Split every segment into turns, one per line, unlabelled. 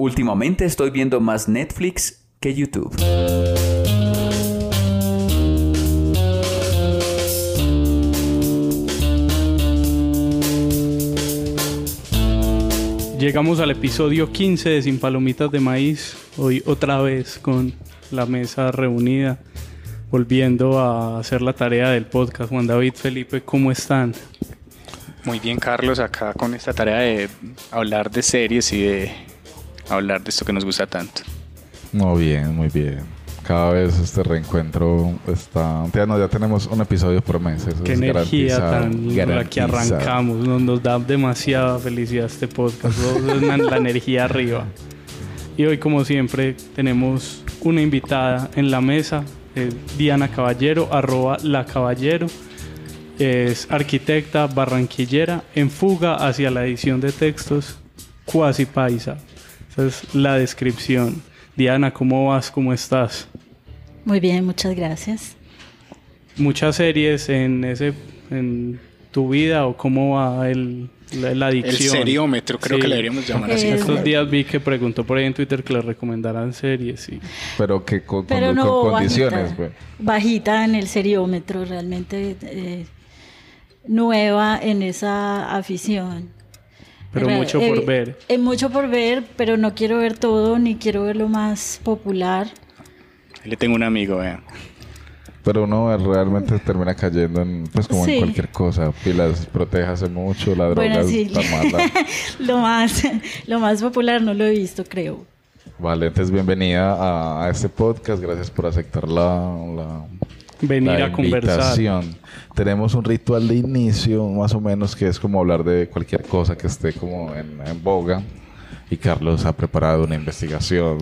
Últimamente estoy viendo más Netflix que YouTube.
Llegamos al episodio 15 de Sin Palomitas de Maíz. Hoy otra vez con la mesa reunida, volviendo a hacer la tarea del podcast. Juan David, Felipe, ¿cómo están?
Muy bien, Carlos, acá con esta tarea de hablar de series y de hablar de esto que nos gusta tanto.
Muy bien, muy bien. Cada vez este reencuentro está... Ya, no, ya tenemos un episodio por mes. Eso
Qué
es
energía tan la que arrancamos. Nos, nos da demasiada felicidad este podcast. La, la energía arriba. Y hoy, como siempre, tenemos una invitada en la mesa. eh, Diana Caballero, arroba la Caballero. Es arquitecta barranquillera en fuga hacia la edición de textos cuasi paisa. Esa es la descripción. Diana, ¿cómo vas? ¿Cómo estás?
Muy bien, muchas gracias.
muchas series en ese en tu vida o cómo va el, la, la
El
adicción.
seriómetro, creo
Sí.
que le deberíamos llamar así.
Eh,
Estos días vi que preguntó por ahí en Twitter que le recomendaran series y
Pero que con,
Pero
con-
no
con condiciones,
bajita,
pues.
bajita en el seriómetro, realmente eh, nueva en esa afición.
Pero mucho
eh,
por ver.
eh, mucho por ver, pero no quiero ver todo ni quiero ver lo más popular.
Le tengo un amigo, vean.
Pero uno realmente termina cayendo en, pues como
Sí.
en cualquier cosa. Pilas, protéjase mucho, la droga
Bueno, sí.
está mala.
lo más lo más popular no lo he visto, creo.
Vale, entonces bienvenida a, a este podcast. Gracias por aceptar la, la,
Venir
la
a conversar.
Tenemos un ritual de inicio, más o menos, que es como hablar de cualquier cosa que esté como en, en boga. Y Carlos ha preparado una investigación.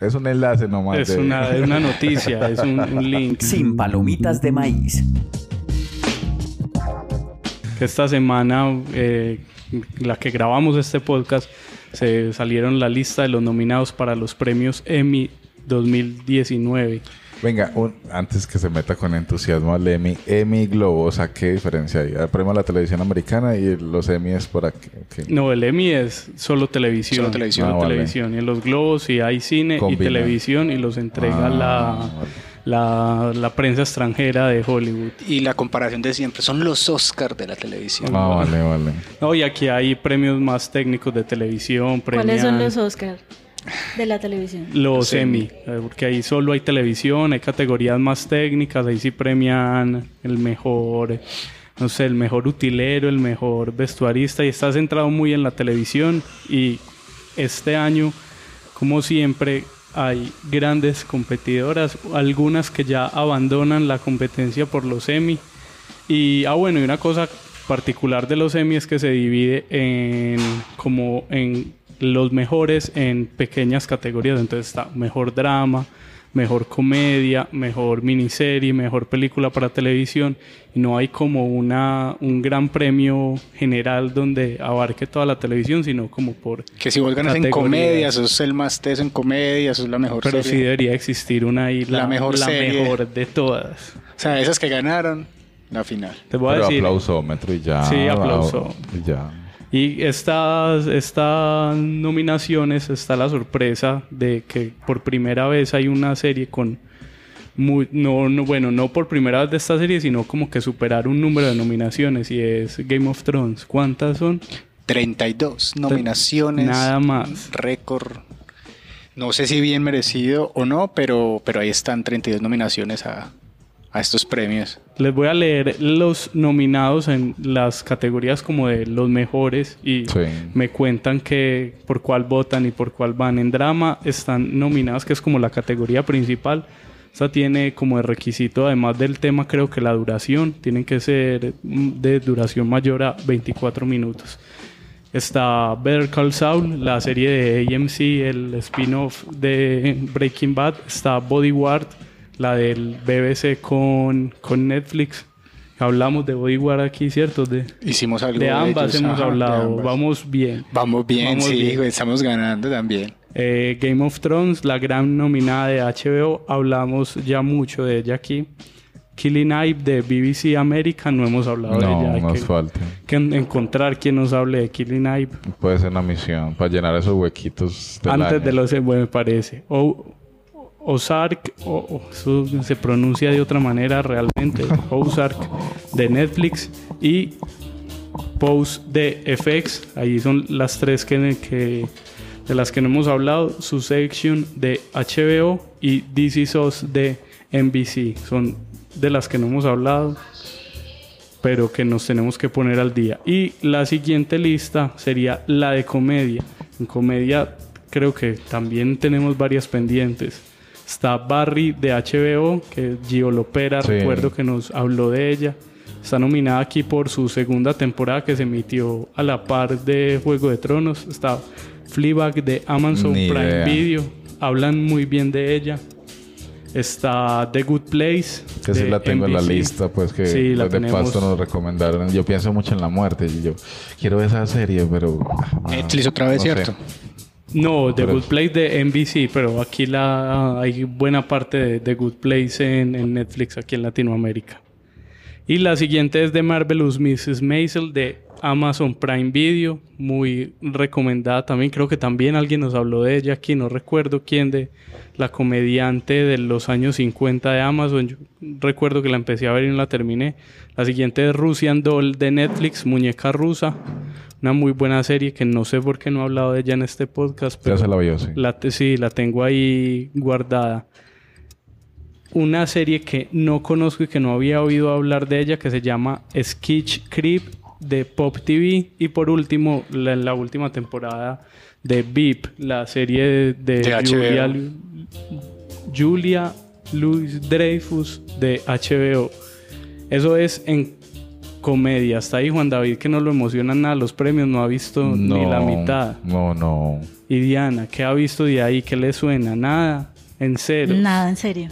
Es un enlace nomás.
Es
de-
una, es una noticia, es un, un link.
Sin palomitas de maíz.
esta semana, eh, la que grabamos este podcast, se salieron la lista de los nominados para los premios Emmy 2019.
Venga, un- antes que se meta con entusiasmo al Emmy, Emmy Globo, o sea, ¿qué diferencia hay? El premio a la televisión americana y los Emmy es por aquí.
No, el Emmy es solo televisión.
Solo televisión.
Solo
Ah, vale.
televisión. Y en los globos sí hay cine
Combina.
y televisión y los entrega
Ah,
la,
vale.
la, la prensa extranjera de Hollywood.
Y la comparación de siempre son los Oscars de la televisión.
Ah, vale, vale.
No, y aquí hay premios más técnicos de televisión.
¿Cuáles son
premian
los Oscars de la televisión?
Los Emmy, eh, porque ahí solo hay televisión, hay categorías más técnicas, ahí sí premian el mejor, no sé, el mejor utilero, el mejor vestuarista y está centrado muy en la televisión y este año, como siempre, hay grandes competidoras, algunas que ya abandonan la competencia por los Emmy y, ah bueno, y una cosa particular de los Emmy es que se divide en como en los mejores en pequeñas categorías. Entonces está mejor drama, mejor comedia, mejor miniserie, mejor película para televisión. Y no hay como una, un gran premio general donde abarque toda la televisión, sino como por...
Que si vos ganas en comedia, sos el más teso en comedia, sos la mejor
Pero sí debería existir una ahí, la,
La mejor
la
serie.
mejor de todas.
O sea, esas que ganaron, la final.
Te voy a
Pero
decir...
aplausómetro y ya.
Sí, aplauso.
Y ya.
Y estas, estas nominaciones está la sorpresa de que por primera vez hay una serie con muy, no, no, bueno, no por primera vez de esta serie, sino como que superar un número de nominaciones y es Game of Thrones. ¿Cuántas son?
32 nominaciones.
Nada más.
Récord. No sé si bien merecido o no, pero, pero ahí están 32 nominaciones a, a estos premios.
Les voy a leer los nominados en las categorías como de los mejores y
Sí.
me cuentan que por cuál votan y por cuál van. En drama están nominados, que es como la categoría principal. Esta tiene como de requisito, además del tema, creo que la duración. Tienen que ser de duración mayor a 24 minutos. Está Better Call Saul, la serie de AMC, el spin-off de Breaking Bad. Está Bodyguard, la del BBC con, con Netflix. Hablamos de Bodyguard aquí, ¿cierto? De,
Hicimos algo
de ambas
ellos,
hemos
ajá,
hablado.
ambas.
Vamos bien.
Vamos bien,
Vamos
sí,
bien.
estamos ganando también.
Eh, Game of Thrones, la gran nominada de HBO, hablamos ya mucho de ella aquí. Killing Eve de BBC América, no hemos hablado de ella.
No,
Hay
nos
que,
falta.
que en- encontrar quien nos hable de Killing Eve
Puede ser una misión para llenar esos huequitos del
antes
año.
de los bueno, me parece. O Ozark, o, eso se pronuncia de otra manera realmente. Ozark de Netflix y Pose de FX. Ahí son las tres que, que- de las que no hemos hablado. Su section de HBO y This Is Us de NBC. Son de las que no hemos hablado, pero que nos tenemos que poner al día. Y la siguiente lista sería la de comedia. En comedia creo que también tenemos varias pendientes. Está Barry de HBO, que Gio Lopera,
Sí.
recuerdo que nos habló de ella. Está nominada aquí por su segunda temporada que se emitió a la par de Juego de Tronos. Está Fleabag de Amazon
Ni
Prime
idea.
Video. Hablan muy bien de ella. Está The Good Place.
Que sí la tengo en la lista, pues que
Sí, la
pues, de paso nos recomendaron. Yo pienso mucho en la muerte y yo quiero ver esa serie, pero... ah,
Netflix otra vez,
no sé.
No, The
Pero-
Good Place de NBC, pero aquí la hay buena parte de The Good Place en, en Netflix aquí en Latinoamérica. Y la siguiente es de Marvelous Mrs. Maisel de Amazon Prime Video, muy recomendada también. Creo que también alguien nos habló de ella aquí, no recuerdo quién de la comediante de los años 50 de Amazon. Yo recuerdo que la empecé a ver y no la terminé. La siguiente es Russian Doll de Netflix, muñeca rusa. Una muy buena serie que no sé por qué no he hablado de ella en este podcast.
Ya se la vio, sí.
La sí, la tengo ahí guardada. Una serie que no conozco y que no había oído hablar de ella, que se llama Sketch Creep de Pop TV. Y por último, la, la última temporada de VIP, la serie de, de
De
Julia, Julia Louis Dreyfus de HBO. Eso es en comedia. Está ahí Juan David que no lo emocionan nada los premios, no ha visto ni la mitad.
No, no.
Y Diana, ¿qué ha visto de ahí? ¿Qué le suena? Nada. En cero.
Nada, en serio.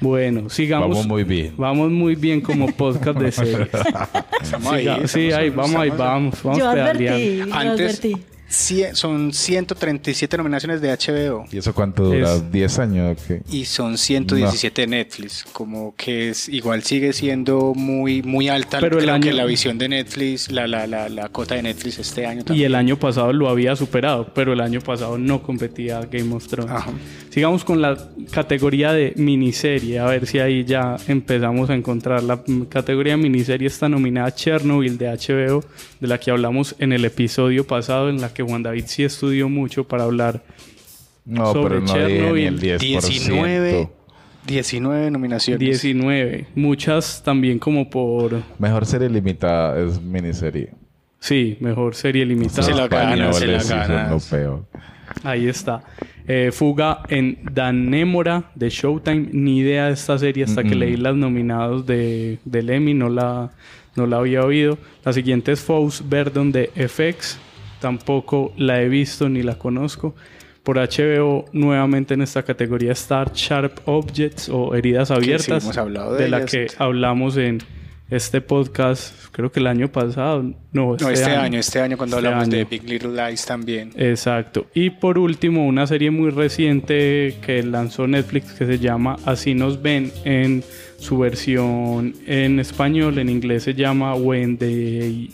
Bueno, sigamos.
Vamos muy bien.
Vamos muy bien como podcast de series.
Estamos ahí.
Siga- sí,
estamos-
ahí, vamos ahí, vamos. Vamos
yo advertí,
pedaleando.
yo
Antes,
advertí.
cien- son 137 nominaciones de HBO
¿Y eso cuánto dura?
Es-
¿10 años o qué?
y son 117 de Netflix. Como que es igual sigue siendo muy muy alta.
Pero el
Creo que
año-
la visión de Netflix, la, la, la, la cota de Netflix este año
Y
también.
el año pasado lo había superado, pero el año pasado no competía Game of Thrones.
Ajá.
Sigamos con la categoría de miniserie, a ver si ahí ya empezamos a encontrar. La categoría miniserie está nominada Chernobyl de HBO, de la que hablamos en el episodio pasado, en la que Juan David sí estudió mucho para hablar.
No,
Sobre
pero no dije ni
Chernobyl,
el 10%.
19, 19 nominaciones.
19, muchas también como por,
Mejor serie limitada es miniserie.
sí, mejor serie limitada.
Se la gana, se la gana.
Ahí está. Eh, Fuga en Danémora de Showtime. Ni idea de esta serie hasta que leí las nominados de, del Emmy. No la, no la había oído. La siguiente es Fous Verdon de FX. Tampoco la he visto ni la conozco. Por HBO, nuevamente en esta categoría está Sharp Objects o Heridas Abiertas.
hemos hablado de
la que hablamos en este podcast, creo que el año pasado. No,
No, este año. este año cuando
Este
hablamos de. Big Little Lies también.
Exacto. Y por último, una serie muy reciente que lanzó Netflix que se llama Así nos ven en su versión en español, en inglés se llama When They,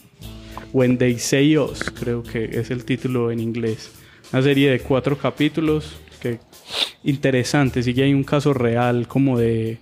When They Say Us, creo que es el título en inglés. Una serie de cuatro capítulos que interesante, sí que hay un caso real como de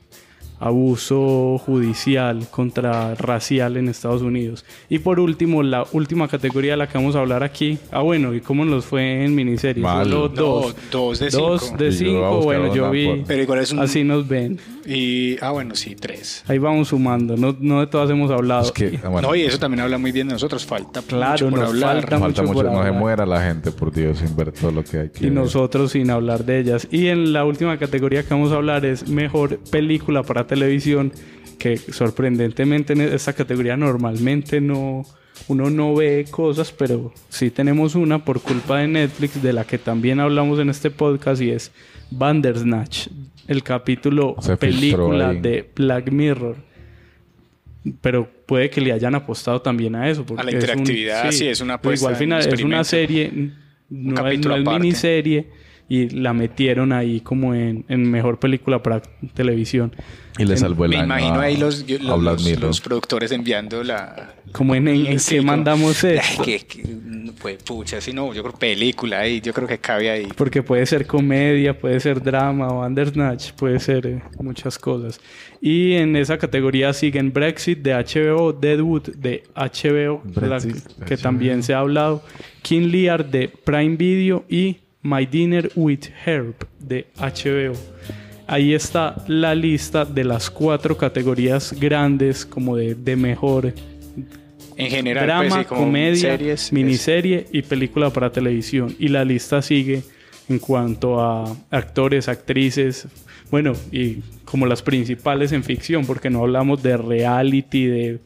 abuso judicial contra racial en Estados Unidos. Y por último, la última categoría de la que vamos a hablar aquí. Ah, bueno, ¿y cómo nos fue en miniseries?
Mal.
Solo
No,
dos.
dos de
Dos
cinco.
de
yo voy a
cinco.
buscar
Bueno, yo vi.
por-
Pero igual es un...
Así nos ven.
Y, ah, bueno, sí, tres.
Ahí vamos sumando. No, no de todas hemos hablado.
Es que, ah, bueno,
No, y eso también habla muy bien de nosotros. Falta
Claro,
mucho por
nos
hablar.
falta
falta
mucho
mucho.
por
No se muera la gente, por Dios, sin ver todo lo que hay que
y
ver.
nosotros sin hablar de ellas. Y en la última categoría que vamos a hablar es mejor película para televisión, que sorprendentemente en esta categoría normalmente no, uno no ve cosas, pero sí tenemos una por culpa de Netflix, de la que también hablamos en este podcast, y es Bandersnatch, el capítulo
Se
película de Black Mirror. Pero puede que le hayan apostado también a eso. porque
A la
es un-
interactividad, sí, es una apuesta,
Igual
un
final es una serie, no es, no es miniserie, y la metieron ahí como en, en mejor película para televisión.
Y le salvó el
Me
año
imagino
a-
ahí los, los, los- productores enviando la...
Como en, en, en
Sí,
qué
como-
mandamos esto.
que, que, pues pucha, si no, yo creo película ahí, yo creo que cabe ahí.
Porque puede ser comedia, puede ser drama o Bandersnatch, puede ser eh, muchas cosas. Y en esa categoría siguen Brexit de HBO, Deadwood de HBO, la-
Brexit,
que
HBO.
también se ha hablado, King Lear de Prime Video y My Dinner with Herb de HBO. Ahí está la lista de las cuatro categorías grandes como de, de mejor
En general,
drama,
pues, sí, como
comedia,
series,
miniserie y película para televisión. Y la lista sigue en cuanto a actores, actrices, bueno, y como las principales en ficción, porque no hablamos de reality, de,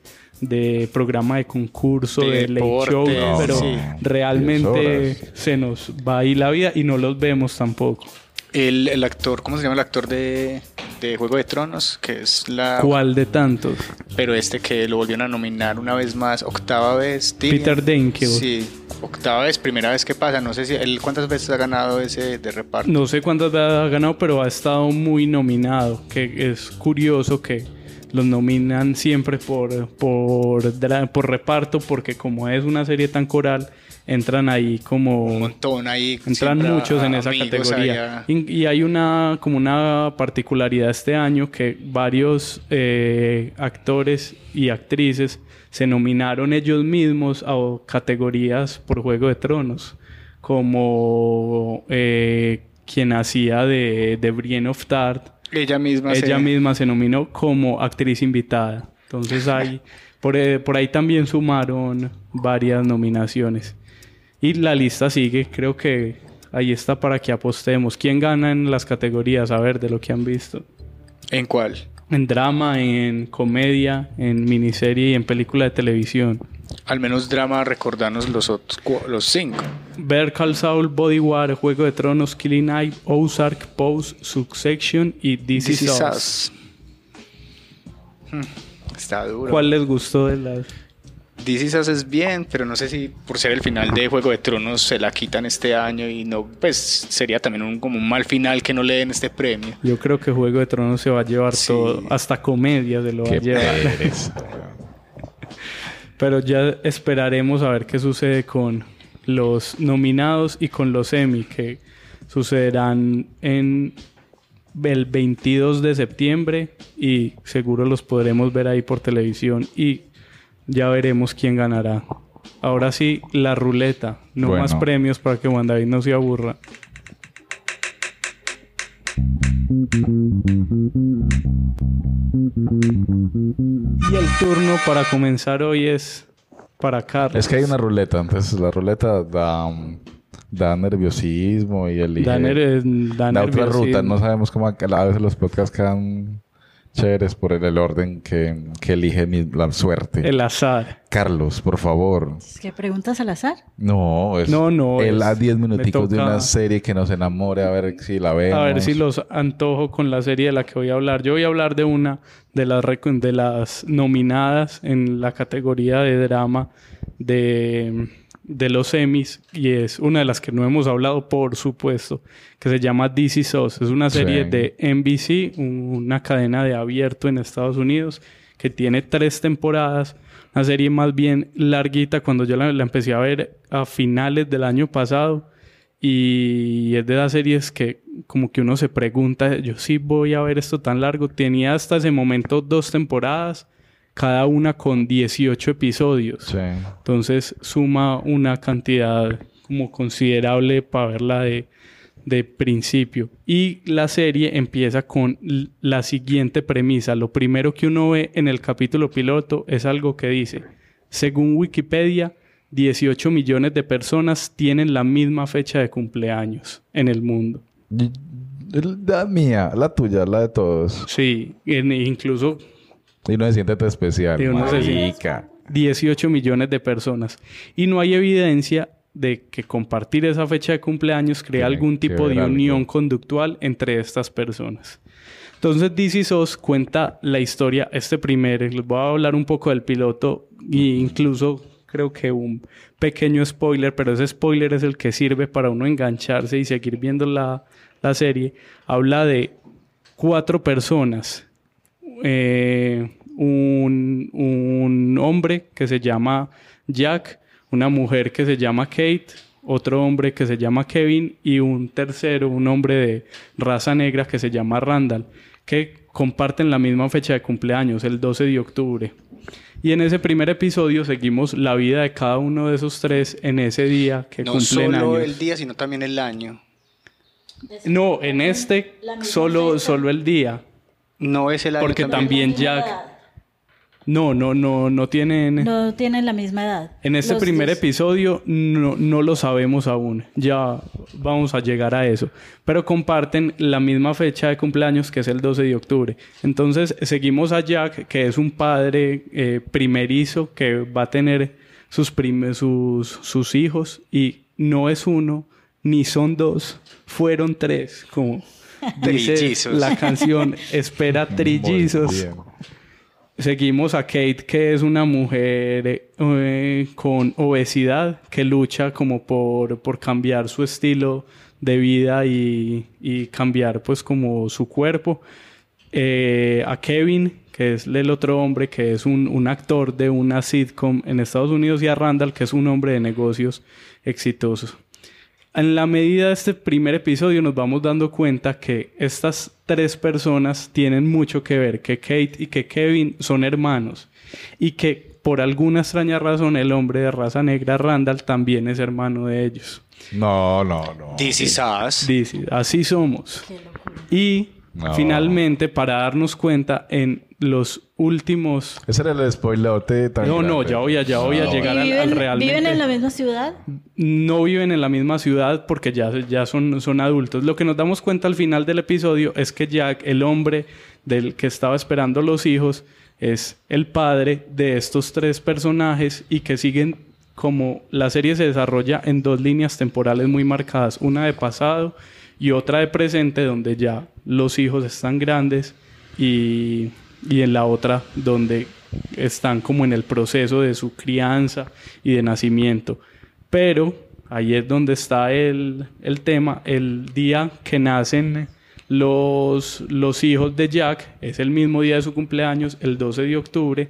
de programa de concurso,
De
de, late show,
no,
pero
sí.
realmente se nos va ahí la vida y no los vemos tampoco.
El, el actor, ¿cómo se llama el actor de, de Juego de Tronos? Que es la...
¿Cuál de tantos?
Pero este que lo volvieron a nominar una vez más, octava vez. Tyrion.
Peter Dinklage.
Sí, octava vez, primera vez que pasa. No sé si él cuántas veces ha ganado ese de reparto.
No sé cuántas veces ha ganado, pero ha estado muy nominado. Que es curioso que los nominan siempre por, por, por reparto, porque como es una serie tan coral, entran ahí como...
Un montón ahí.
Entran muchos en esa categoría. y hay una como una particularidad este año que varios eh, actores y actrices se nominaron ellos mismos a categorías por Juego de Tronos, como eh, quien hacía de, de Brienne of Tart.
Ella misma.
Ella
se-
misma se nominó como actriz invitada. Entonces hay, por, eh, por ahí también sumaron varias nominaciones. Y la lista sigue, creo que ahí está para que apostemos. ¿Quién gana en las categorías? A ver, de lo que han visto.
¿En cuál?
En drama, en comedia, en miniserie y en película de televisión.
Al menos drama, recordarnos los otros, los cinco.
Better Call Saul, Body War, Juego de Tronos, Killing Eve, Ozark, Pose, Succession y This,
This
Is
Is
Us.
Us. Hmm, Está duro.
¿Cuál les gustó de las...?
This Is Us es bien, pero no sé si por ser el final de Juego de Tronos se la quitan este año y no, pues sería también un, como un mal final que no le den este premio.
Yo creo que Juego de Tronos se va a llevar
Sí.
todo, hasta comedia se lo va a
Qué
llevar. Pero ya esperaremos a ver qué sucede con los nominados y con los Emmy, que sucederán en el 22 de septiembre y seguro los podremos ver ahí por televisión y ya veremos quién ganará. Ahora sí, la ruleta, no
Bueno.
más premios para que Juan David no se aburra. Y el turno para comenzar hoy es para Carlos.
Es que hay una ruleta, entonces la ruleta da, um, da nerviosismo y elige...
Da, ner- da
da otra ruta. No sabemos cómo a veces los podcasts quedan chéveres por el, el orden que, que elige mi- la suerte.
El azar.
Carlos, por favor.
¿Qué preguntas al azar?
No, es
No, no,
Él
es-
a 10
me
minuticos de una serie que nos enamore, a ver si la vemos.
A ver si los antojo con la serie de la que voy a hablar. Yo voy a hablar de una de las, de las nominadas en la categoría de drama de, de los Emmys y es una de las que no hemos hablado, por supuesto, que se llama Is Us. Es una serie
Sí.
de NBC, una cadena de abierto en Estados Unidos que tiene tres temporadas. Una serie más bien larguita cuando yo la, la empecé a ver a finales del año pasado. Y es de las series que como que uno se pregunta, yo sí voy a ver esto tan largo. Tenía hasta ese momento dos temporadas, cada una con 18 episodios.
Sí.
Entonces suma una cantidad como considerable para verla de, de principio. Y la serie empieza con la siguiente premisa. Lo primero que uno ve en el capítulo piloto es algo que dice, según Wikipedia, 18 millones de personas tienen la misma fecha de cumpleaños en el mundo.
La mía, la tuya, la de todos.
Sí, en- incluso
Y uno se siente tan especial.
Sí, uno se siente-
Marica.
18 millones de personas. Y no hay evidencia de que compartir esa fecha de cumpleaños crea
Tiene
algún tipo de
ver algo.
unión conductual entre estas personas. Entonces, DC SOS cuenta la historia, este primer, les voy a hablar un poco del piloto e incluso creo que un pequeño spoiler, pero ese spoiler es el que sirve para uno engancharse y seguir viendo la, la serie. Habla de cuatro personas. Eh, un, un hombre que se llama Jack, una mujer que se llama Kate, otro hombre que se llama Kevin y un tercero, un hombre de raza negra que se llama Randall, que comparten la misma fecha de cumpleaños, el 12 de octubre. Y en ese primer episodio seguimos la vida de cada uno de esos tres en ese día que
No
cumplen
solo
años.
el día, sino también el año.
No, en este solo,
fecha.
solo el día.
No es el año.
Porque también
La misma
Jack...
edad.
No, no, no, no tienen...
No tienen la misma edad.
En este
Los
primer
dos.
episodio no, no lo sabemos aún. Ya vamos a llegar a eso. Pero comparten la misma fecha de cumpleaños que es el 12 de octubre. Entonces seguimos a Jack, que es un padre eh, primerizo que va a tener sus, sus, sus hijos. Y no es uno, ni son dos, fueron tres. Como dice
Trillizos.
la canción, espera trillizos. Seguimos a Kate, que es una mujer eh, con obesidad que lucha como por, por cambiar su estilo de vida y, y cambiar pues como su cuerpo. Eh, a Kevin, que es el otro hombre que es un, un actor de una sitcom en Estados Unidos, y a Randall, que es un hombre de negocios exitosos. En la medida de este primer episodio nos vamos dando cuenta que estas tres personas tienen mucho que ver, que Kate y que Kevin son hermanos y que por alguna extraña razón el hombre de raza negra Randall también es hermano de ellos.
No, no, no.
This is us.
Dice, así somos. Y
No.
finalmente para darnos cuenta en los últimos...
Ese era el spoilerote tan
No, no, ya voy a, ya voy a
No.
llegar
¿Y
al, al realmente...
¿Viven en la misma ciudad?
no viven en la misma ciudad porque ya, ya son, son adultos. Lo que nos damos cuenta al final del episodio es que Jack, el hombre del que estaba esperando los hijos, es el padre de estos tres personajes y que siguen como la serie se desarrolla en dos líneas temporales muy marcadas, una de pasado y otra de presente donde ya los hijos están grandes y, y en la otra donde están como en el proceso de su crianza y de nacimiento. Pero ahí es donde está el, el tema. El día que nacen los, los hijos de Jack es el mismo día de su cumpleaños, el 12 de octubre.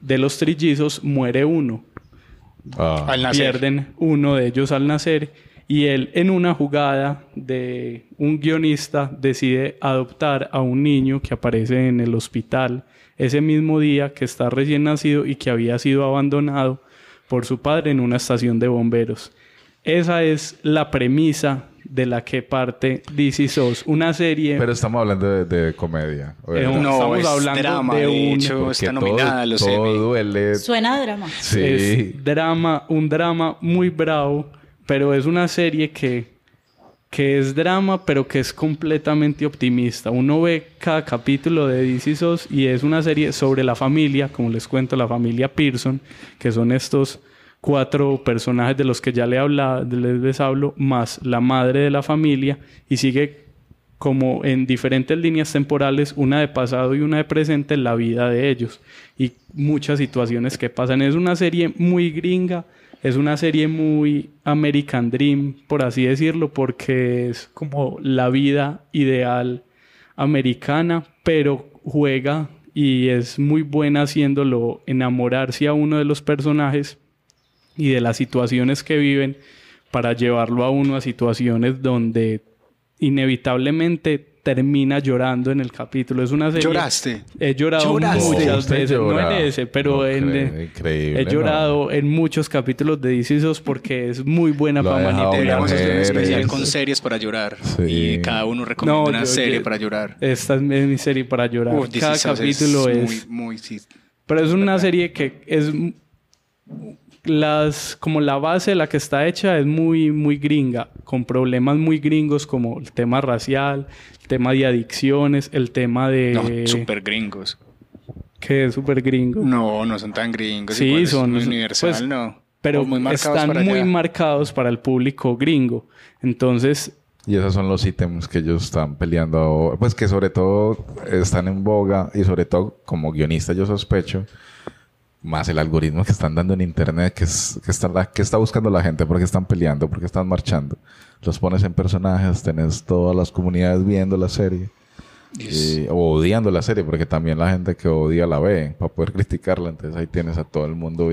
De los trillizos muere uno.
Ah.
Al nacer.
Pierden uno de ellos al nacer. Y él, en una jugada de un guionista, decide adoptar a un niño que aparece en el hospital ese mismo día que está recién nacido y que había sido abandonado por su padre en una estación de bomberos. Esa es la premisa de la que parte DC SOS, una serie.
Pero estamos hablando de, de comedia.
Eh,
No,
estamos
es
hablando
drama,
de un-
hecho, está
todo-
nominada a los
todo
Emmy.
duele.
Suena a drama.
Sí.
Es drama, un drama muy bravo, pero es una serie que, que es drama, pero que es completamente optimista. Uno ve cada capítulo de DC SOS y es una serie sobre la familia, como les cuento, la familia Pearson, que son estos cuatro personajes de los que ya le habla, les, les hablo, más la madre de la familia, y sigue como en diferentes líneas temporales, una de pasado y una de presente, la vida de ellos y muchas situaciones que pasan. Es una serie muy gringa, es una serie muy American Dream, por así decirlo, porque es como la vida ideal americana, pero juega y es muy buena haciéndolo enamorarse a uno de los personajes y de las situaciones que viven para llevarlo a uno a situaciones donde inevitablemente termina llorando en el capítulo. Es una serie...
¿Lloraste?
He llorado
¿Lloraste?
muchas veces, no en ese, pero
No
en...
creo, increíble,
he
no.
llorado en muchos capítulos de DC SOS porque es muy buena para manipular.
Deberíamos hacer un
mujeres.
especial con series para llorar.
Sí.
Y cada uno recomienda
No,
una
yo-
serie
yo-
para llorar.
Esta es mi serie para llorar.
Uf,
Cada capítulo es...
muy, muy, sí.
Pero es una serie que es las como la base de la que está hecha es muy muy gringa, con problemas muy gringos como el tema racial, tema de adicciones, el tema de
No, super gringos.
que es súper gringo.
No, no son tan gringos.
Sí,
igual
son-
muy universal,
pues,
no.
Pero
muy
están
para
muy
allá.
marcados para el público gringo. Entonces,
Y esos son los ítems que ellos están peleando. Pues que sobre todo están en boga y sobre todo como guionista yo sospecho más el algoritmo que están dando en internet, que, es, que, está, que está buscando la gente, porque están peleando, porque están marchando. Los pones en personajes, tenés todas las comunidades viendo la serie. Y- o odiando la serie, porque también la gente que odia la ve para poder criticarla. Entonces ahí tienes a todo el mundo.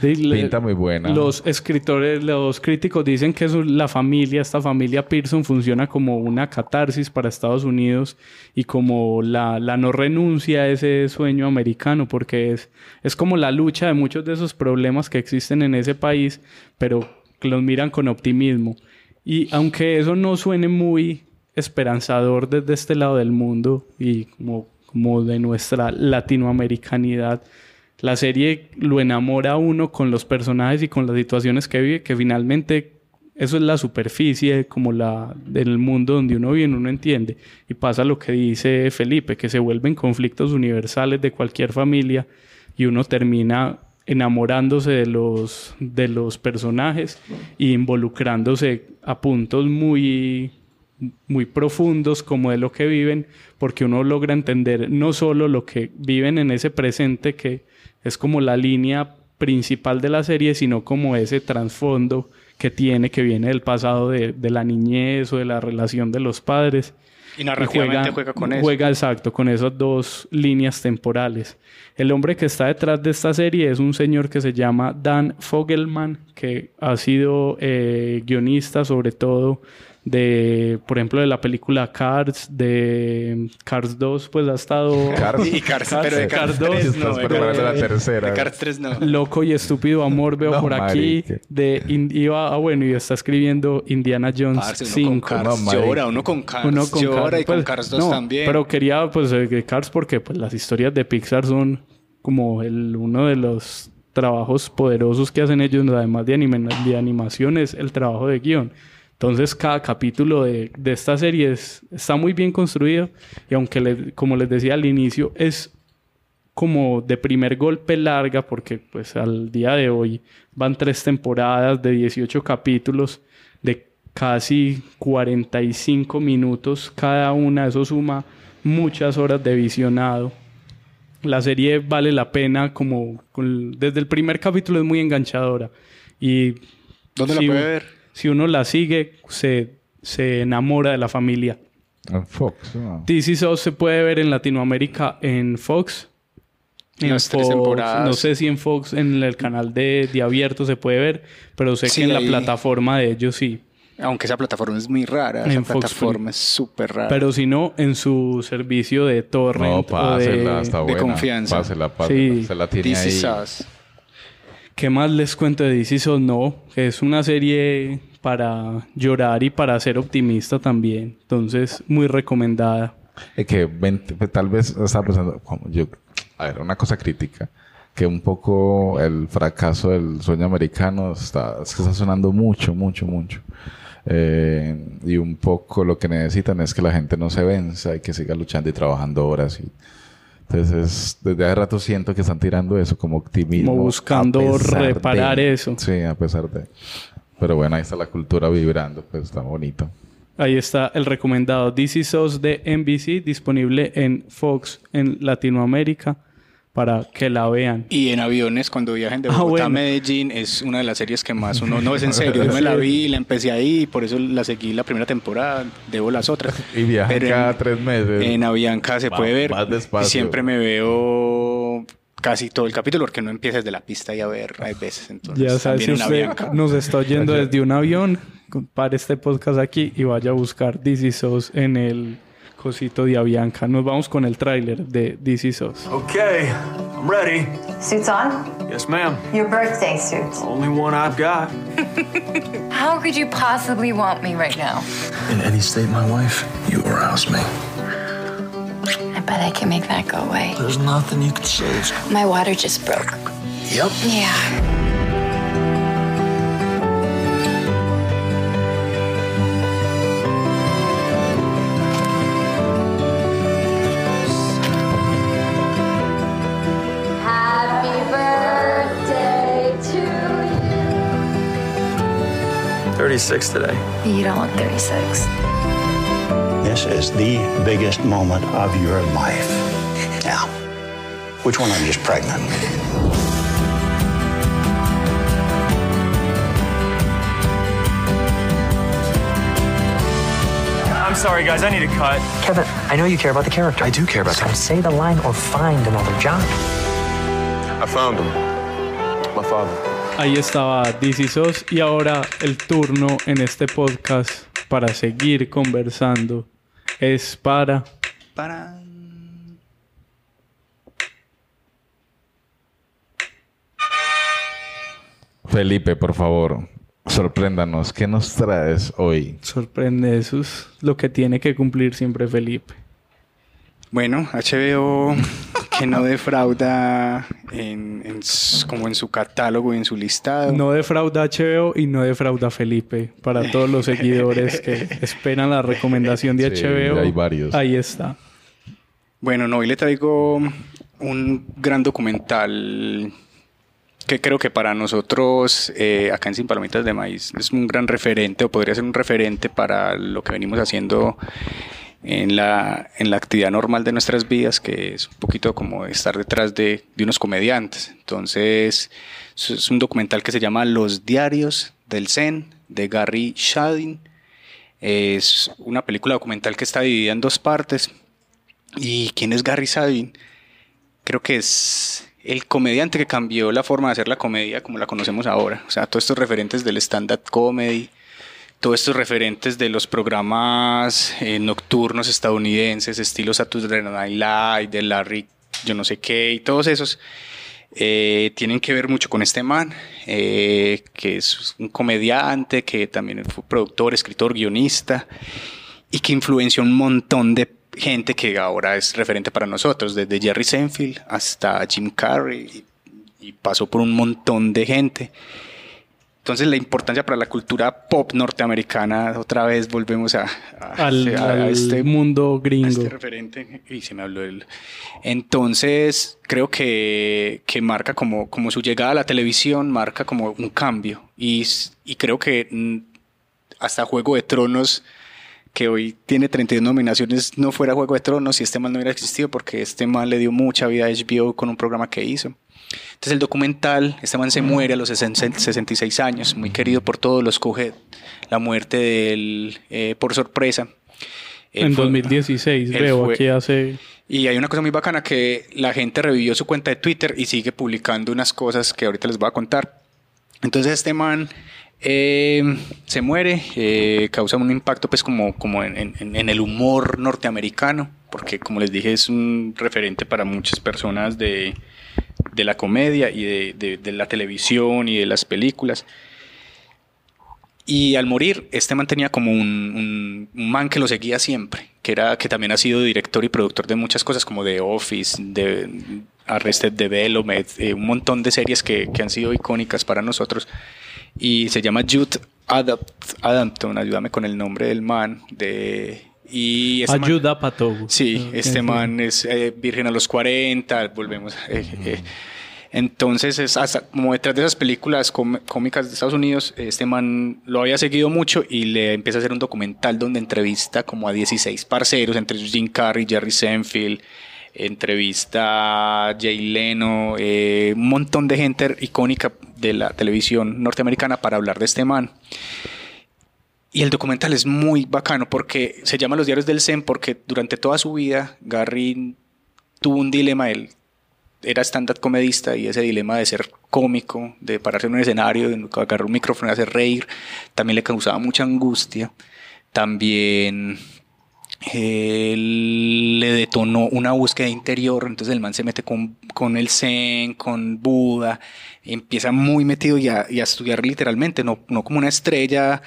Sí, le-
Pinta muy buena.
Los escritores, los críticos dicen que eso- la familia, esta familia Pearson funciona como una catarsis para Estados Unidos y como la, la no renuncia a ese sueño americano, porque es, es como la lucha de muchos de esos problemas que existen en ese país, pero los miran con optimismo. Y aunque eso no suene muy esperanzador desde este lado del mundo y como, como de nuestra latinoamericanidad, la serie lo enamora a uno con los personajes y con las situaciones que vive, que finalmente eso es la superficie como la del mundo donde uno vive, uno entiende. Y pasa lo que dice Felipe, que se vuelven conflictos universales de cualquier familia y uno termina enamorándose de los, de los personajes e involucrándose a puntos muy, muy profundos como de lo que viven, porque uno logra entender no solo lo que viven en ese presente, que es como la línea principal de la serie, sino como ese trasfondo que tiene, que viene del pasado de, de la niñez o de la relación de los padres.
Y narrativamente juega, con eso.
Juega exacto, con esas dos líneas temporales. El hombre que está detrás de esta serie es un señor que se llama Dan Fogelman, que ha sido eh, guionista sobre todo de, por ejemplo, de la película Cars, de Cars 2, pues ha estado...
Cars.
Y Cars, pero de Cars,
Cars dos,
3 no.
Estás
de
preparando
Cars-
la tercera.
De Cars 3 no.
Loco y estúpido amor veo
No,
por aquí. De in- iba, ah, bueno, y está escribiendo Indiana Jones
Parce, uno
5.
con Cars
No,
llora, uno con Cars
Uno con
llora
Cars,
y con
pues,
Cars 2
no,
también.
Pero quería, pues, eh, de Cars porque pues, las historias de Pixar son como el, uno de los trabajos poderosos que hacen ellos, además de, anime- de animación, es el trabajo de guion. Entonces, cada capítulo de, de esta serie es- está muy bien construido y aunque, le- como les decía al inicio, es como de primer golpe larga porque pues al día de hoy van tres temporadas de 18 capítulos de casi 45 minutos cada una, eso suma muchas horas de visionado. La serie vale la pena como con- desde el primer capítulo es muy enganchadora y
¿Dónde
si
la puede ver?
Si uno la sigue se, se enamora de la familia.
En Fox. ¿no?
This Is Us se puede ver en Latinoamérica en Fox. En
Las tres
Fox,
temporadas.
No sé si en Fox, en el canal de, de abierto se puede ver, pero sé
Sí,
que en la plataforma de ellos sí.
Aunque esa plataforma es muy rara.
En
Esa
Fox
plataforma es súper rara.
Pero si no, en su servicio de torrent
No,
o
pásela,
de...
está
de confianza.
Pásela, pásela.
Sí.
Se la tiene
This
ahí.
Is Us.
¿Qué más les cuento de Is Us? No, es una serie para llorar y para ser optimista también. Entonces, muy recomendada.
Que pues, tal vez estaba pensando, como yo, a ver, una cosa crítica, que un poco el fracaso del sueño americano está, está sonando mucho, mucho, mucho. Eh, y un poco lo que necesitan es que la gente no se venza y que siga luchando y trabajando horas. Y, entonces, desde hace rato siento que están tirando eso como optimismo.
Como buscando reparar
de-
eso.
Sí, a pesar de. Pero bueno, ahí está la cultura vibrando, pues está bonito.
Ahí está el recomendado This Is Us de NBC, disponible en Fox en Latinoamérica para que la vean.
Y en aviones, cuando viajen de
Ah,
Bogotá a. Medellín, es una de las series que más uno... No, es en serio. Yo me la vi, la empecé ahí, y por eso la seguí la primera temporada. Debo las otras.
Y viajan
Pero
cada
en-
tres meses.
En Avianca se
Va-
puede ver.
más despacio.
Y siempre me veo casi todo el capítulo porque no empieza desde la pista y a ver, hay veces. Entonces,
Ya sabes, si usted
Avianca.
nos está oyendo desde un avión, para este podcast aquí y vaya a buscar Is Us en el cosito de Avianca. Nos vamos con el tráiler de This Is Us.
Okay, I'm ready.
Suits on?
Yes, ma'am.
Your birthday suit.
Only one I've got.
How could you possibly want me right now?
In any state, my wife, you arouse me.
I bet I can make that go away.
There's nothing you can say.
My water just broke.
Yep.
Yeah.
36 today.
You don't look 36.
This is the biggest moment of your life. Now, which one of you is pregnant?
I'm sorry, guys. I need a cut.
Kevin, I know you care about the character.
I do care about
so
the
say the line or find another job.
I found him. My father.
Ahí estaba Is Us y ahora el turno en este podcast para seguir conversando es para
Para.
Felipe, por favor, sorpréndanos. ¿Qué nos traes hoy?
sorprende eso es lo que tiene que cumplir siempre Felipe.
Bueno, HBO que no defrauda en, en como en su catálogo y en su listado.
No defrauda HBO y no defrauda Felipe para todos los seguidores que esperan la recomendación de
Sí,
HBO.
hay varios.
Ahí está.
Bueno, no, hoy le traigo un gran documental que creo que para nosotros eh, acá en Sin Palomitas de Maíz es un gran referente o podría ser un referente para lo que venimos haciendo en la, en la actividad normal de nuestras vidas, que es un poquito como estar detrás de, de unos comediantes. Entonces, es un documental que se llama Los Diarios del Zen, de Gary Shadin. Es una película documental que está dividida en dos partes. ¿Y quién es Gary Shadin? Creo que es el comediante que cambió la forma de hacer la comedia como la conocemos ahora. O sea, todos estos referentes del stand-up comedy, todos estos referentes de los programas eh, nocturnos estadounidenses, estilo Saturday Night Live, de Larry, yo no sé qué, y todos esos eh, tienen que ver mucho con este man, eh, que es un comediante, que también fue productor, escritor, guionista, y que influenció un montón de gente que ahora es referente para nosotros, desde Jerry Seinfeld hasta Jim Carrey, y, y pasó por un montón de gente. Entonces la importancia para la cultura pop norteamericana, otra vez volvemos a, a-
Al,
a
al
este
mundo
a
gringo.
este referente y se me habló él. Entonces, creo que, que marca como, como su llegada a la televisión, marca como un cambio. Y, y creo que mm, hasta Juego de Tronos, que hoy tiene 32 nominaciones, no fuera Juego de Tronos si este mal no hubiera existido, porque este man le dio mucha vida a HBO con un programa que hizo. Entonces el documental, este man se muere a los 60 66 años, muy querido por todos, los coge la muerte de él eh, por sorpresa. Él
En
fue-
2016,
él
veo
fue-
aquí hace...
y hay una cosa muy bacana que la gente revivió su cuenta de Twitter y sigue publicando unas cosas que ahorita les voy a contar. Entonces este man eh, se muere, eh, causa un impacto pues como, como en, en- en el humor norteamericano, porque como les dije es un referente para muchas personas de, de la comedia y de, de- la televisión y de las películas. Y al morir, este man tenía como un, un- un man que lo seguía siempre, que, era, que también ha sido director y productor de muchas cosas como The Office, de Arrested Development, eh, un montón de series que, que han sido icónicas para nosotros. Y se llama Jude Adapt, Adamton, ayúdame con el nombre del man. De, y este man-
Ayuda Patogu.
Sí,
Ah,
este man es eh, virgen a los 40, volvemos. eh, eh. Entonces, es hasta como detrás de esas películas cómicas de Estados Unidos, este man lo había seguido mucho y le empieza a hacer un documental donde entrevista como a 16 parceros, entre Jim Carrey, Jerry Seinfeld, entrevista a Jay Leno, un montón de gente icónica de la televisión norteamericana para hablar de este man. Y el documental es muy bacano porque se llama Los Diarios del Zen porque durante toda su vida Gary tuvo un dilema, él era stand-up comedista y ese dilema de ser cómico, de pararse en un escenario, de agarrar un micrófono y hacer reír, también le causaba mucha angustia. También eh, le detonó una búsqueda interior, entonces el man se mete con, con el Zen, con Buda, empieza muy metido y a, y a estudiar literalmente, no, no como una estrella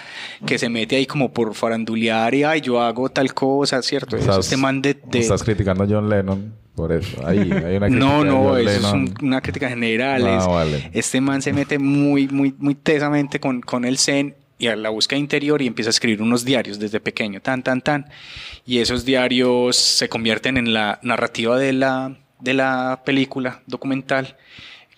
que se mete ahí como por farandulear y ay, yo hago tal cosa, ¿cierto?
Estás-
este man de, de-
Estás criticando a John Lennon por eso. Ahí hay una crítica
no, no, eso es un- una crítica general.
Ah,
es-
vale.
Este man se mete muy, muy, muy tesamente con, con el Zen y a la búsqueda interior y empieza a escribir unos diarios desde pequeño, tan, tan, tan. Y esos diarios se convierten en la narrativa de la, de la película documental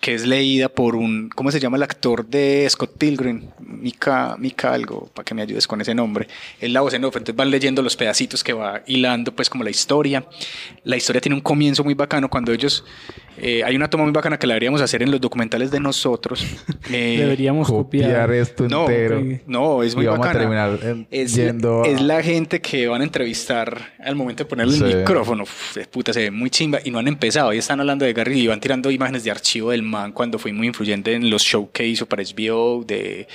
que es leída por un, ¿cómo se llama el actor de Scott Pilgrim? Mika, Mika algo, para que me ayudes con ese nombre. Es la voz en off, entonces van leyendo los pedacitos que va hilando, pues como la historia. La historia tiene un comienzo muy bacano cuando ellos, eh, hay una toma muy bacana que la deberíamos hacer en los documentales de nosotros. Eh,
Deberíamos copiar.
Copiar esto
no,
entero.
no, es muy
y vamos
bacana.
a terminar eh,
es,
yendo a-
es la gente que van a entrevistar al momento de ponerle
Sí.
el micrófono. Uf, de puta, se ve muy chimba. Y no han empezado. Hoy están hablando de Gary y van tirando imágenes de archivo del man cuando fue muy influyente en los shows que hizo para HBO. De...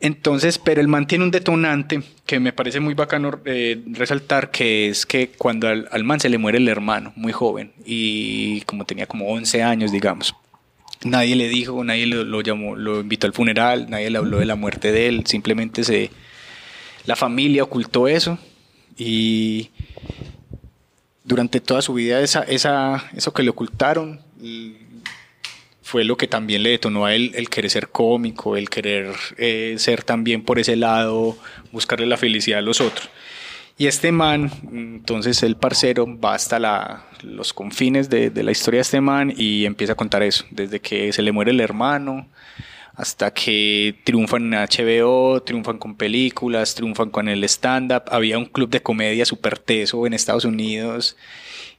Entonces, pero el man tiene un detonante que me parece muy bacano eh, resaltar, que es que cuando al, al man se le muere el hermano, muy joven, y como tenía como 11 años, digamos. Nadie le dijo, nadie lo, lo llamó, lo invitó al funeral, nadie le habló de la muerte de él, simplemente se, la familia ocultó eso y durante toda su vida esa, esa, eso que le ocultaron fue lo que también le detonó a él el querer ser cómico, el querer eh, ser también por ese lado, buscarle la felicidad a los otros. Y este man, entonces el parcero, va hasta los confines de, de la historia de este man y empieza a contar eso, desde que se le muere el hermano, hasta que triunfan en HBO, triunfan con películas, triunfan con el stand-up. Había un club de comedia súper teso en Estados Unidos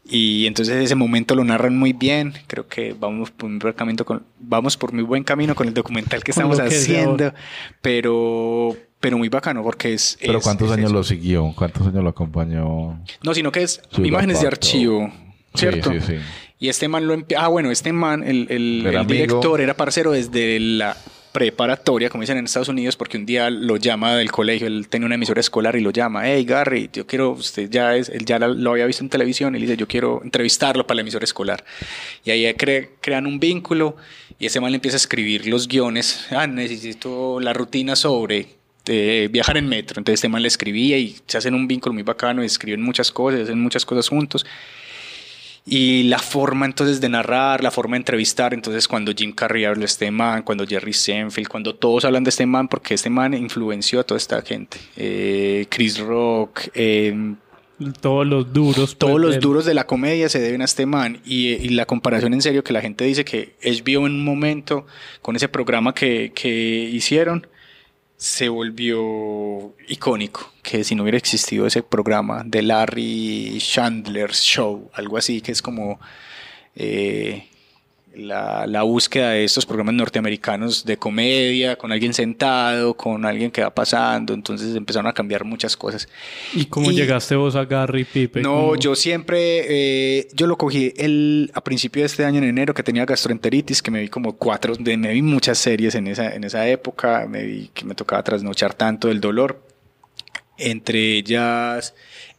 y entonces ese momento lo narran muy bien. Creo que vamos por muy buen camino con, vamos por muy buen camino con el documental que estamos
que
haciendo, pero, pero muy bacano porque es...
Pero
es-
¿cuántos
es
años
eso.
lo siguió? ¿Cuántos años lo acompañó?
No, sino que es imágenes de archivo, ¿cierto?
sí, sí.
Y este man lo empe- Ah, bueno, este man, el, el-
Era
el director, era parcero desde la preparatoria, como dicen en Estados Unidos, porque un día lo llama del colegio, él tenía una emisora escolar y lo llama, hey Gary, yo quiero, usted ya él ya lo había visto en televisión, y dice, yo quiero entrevistarlo para la emisora escolar. Y ahí cre- crean un vínculo y ese man le empieza a escribir los guiones, ah, necesito la rutina sobre eh, viajar en metro. Entonces este man le escribía y se hacen un vínculo muy bacano y escriben muchas cosas, hacen muchas cosas juntos. Y la forma entonces de narrar, la forma de entrevistar, entonces cuando Jim Carrey habla de este man, cuando Jerry Seinfeld, cuando todos hablan de este man, porque este man influenció a toda esta gente. Eh, Chris Rock, eh,
Todos los duros.
todos
pues,
los
del-
duros de la comedia se deben a este man y, y la comparación en serio que la gente dice que HBO en un momento con ese programa que, que hicieron se volvió icónico que si no hubiera existido ese programa de Larry Chandler's Show algo así que es como eh, la, la búsqueda de estos programas norteamericanos de comedia con alguien sentado con alguien que va pasando entonces empezaron a cambiar muchas cosas.
¿Y cómo
Y-
llegaste vos a Gary Pipe?
no,
¿Cómo-
yo siempre, eh, yo lo cogí el, a principio de este año, en enero, que tenía gastroenteritis, que me vi como cuatro, de- me vi muchas series en esa, en esa época, me vi que me tocaba trasnochar tanto del dolor, entre ellas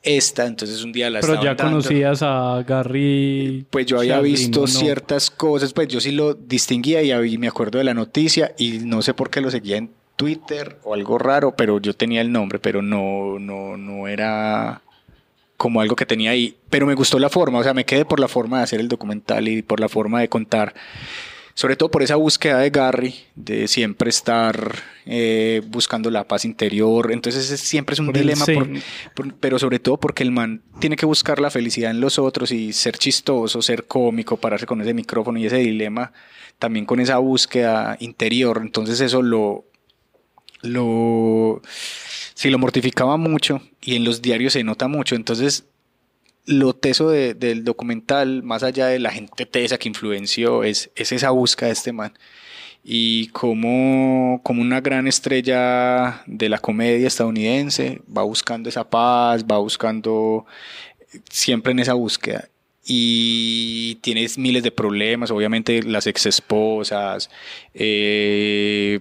esta, entonces un día la
Pero ya conocías a Gary.
Pues yo había visto ciertas cosas, pues yo sí lo distinguía y ahí me acuerdo de la noticia y no sé por qué lo seguía en Twitter o algo raro, pero yo tenía el nombre, pero no, no, no era como algo que tenía ahí. Pero me gustó la forma, o sea, me quedé por la forma de hacer el documental y por la forma de contar. Sobre todo por esa búsqueda de Gary, de siempre estar eh, buscando la paz interior. Entonces ese siempre es un
Por
dilema, por- por- pero sobre todo porque el man tiene que buscar la felicidad en los otros y ser chistoso, ser cómico, pararse con ese micrófono y ese dilema, también con esa búsqueda interior. Entonces eso lo, lo, sí, lo mortificaba mucho y en los diarios se nota mucho. Entonces lo teso de- del documental, más allá de la gente tesa que influenció, es, es esa búsqueda de este man. Y como, como una gran estrella de la comedia estadounidense, va buscando esa paz, va buscando siempre en esa búsqueda. Y tienes miles de problemas, obviamente las ex esposas, eh,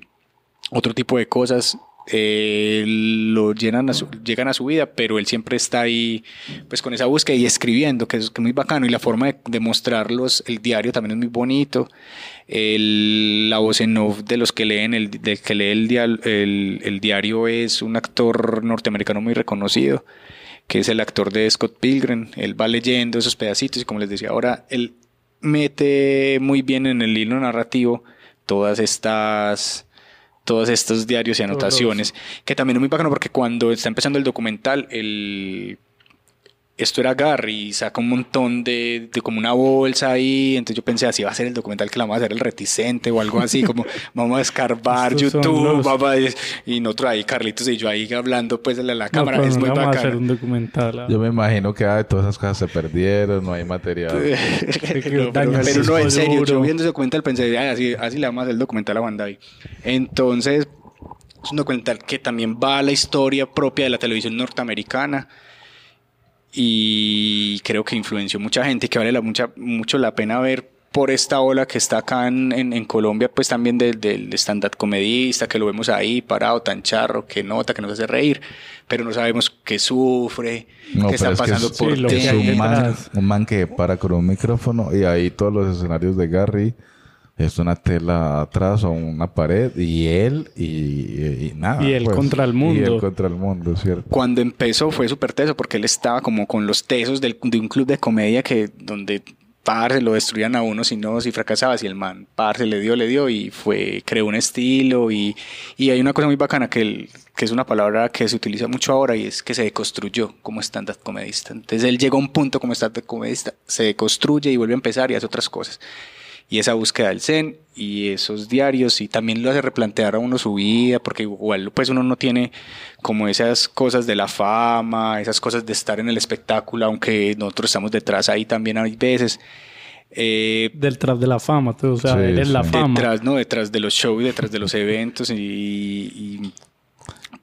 otro tipo de cosas eh, lo llenan a su- llegan a su vida, pero él siempre está ahí pues con esa búsqueda y escribiendo, que es, que es muy bacano, y la forma de, de mostrarlos, el diario también es muy bonito, el- la voz en off de los que leen el, de que lee el, el- el diario es un actor norteamericano muy reconocido, que es el actor de Scott Pilgrim, él va leyendo esos pedacitos y como les decía ahora, él mete muy bien en el hilo narrativo todas estas todos estos diarios y anotaciones, que también es muy bacano porque cuando está empezando el documental, el, esto era Gary y saca un montón de, de como una bolsa ahí. Entonces yo pensé, así va a ser el documental que la vamos a hacer el reticente o algo así, como vamos a escarbar YouTube,
los-
vamos a- y nosotros ahí, Carlitos y yo ahí hablando pues a la, la
No,
cámara.
pero
es
no
muy
a hacer
bacano.
un documental. ah.
Yo me imagino que ah, todas esas cosas se perdieron, no hay material.
No, pero, pero no, en serio, yo viendo ese documental pensé, "Ay, así, así le vamos a hacer el documental a Bandai. Entonces, es un documental que también va a la historia propia de la televisión norteamericana y creo que influenció mucha gente y que vale la, mucha, mucho la pena ver por esta ola que está acá en, en- en Colombia, pues también del, del stand-up comedista, que lo vemos ahí parado tan charro, que nota, que nos hace reír, pero no sabemos qué sufre,
No,
qué está
pero es que
pasando
es,
por
Sí, lo que
es
hay
dentro.
un, man, un man que para con un micrófono y ahí todos los escenarios de Gary es una tela atrás o una pared y él y, y nada.
Y él
pues.
contra el mundo.
Y él contra el mundo, ¿cierto?
cuando empezó fue súper teso porque él estaba como con los tesos del- de un club de comedia que donde parce lo destruían a uno si no si fracasaba si el man parce le dio le dio y fue creó un estilo y, y hay una cosa muy bacana que él- que es una palabra que se utiliza mucho ahora y es que se deconstruyó como stand-up comedista entonces él llegó a un punto como stand-up comedista se deconstruye y vuelve a empezar y hace otras cosas y esa búsqueda del zen y esos diarios y también lo hace replantear a uno su vida porque igual pues uno no tiene como esas cosas de la fama esas cosas de estar en el espectáculo aunque nosotros estamos detrás ahí también hay veces eh,
Detrás de la fama, tú, o sea,
Sí,
eres la
sí.
fama.
detrás no detrás de los shows detrás de los eventos y, y-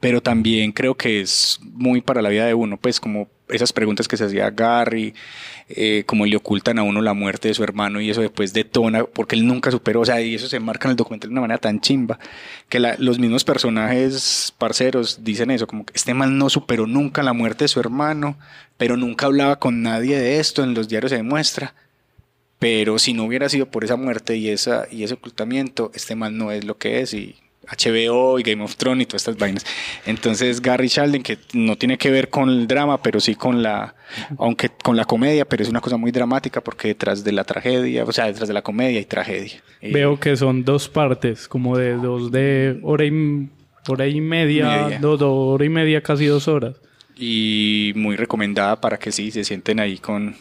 pero también creo que es muy para la vida de uno pues como esas preguntas que se hacía Gary eh, como le ocultan a uno la muerte de su hermano y eso después detona porque él nunca superó o sea y eso se marca en el documental de una manera tan chimba que los mismos personajes parceros dicen eso como que este man no superó nunca la muerte de su hermano pero nunca hablaba con nadie de esto en los diarios se demuestra pero si no hubiera sido por esa muerte y, esa, y ese ocultamiento, este man no es lo que es. Y HBO y Game of Thrones y todas estas vainas. Entonces Gary Sheldon, que no tiene que ver con el drama, pero sí con la, aunque con la comedia, pero es una cosa muy dramática porque detrás de la tragedia, o sea, detrás de la comedia hay tragedia. Y-
Veo que son dos partes, como de dos de hora y, hora y media,
Media.
do- do- hora y media, casi dos horas.
y muy recomendada para que sí se sienten ahí con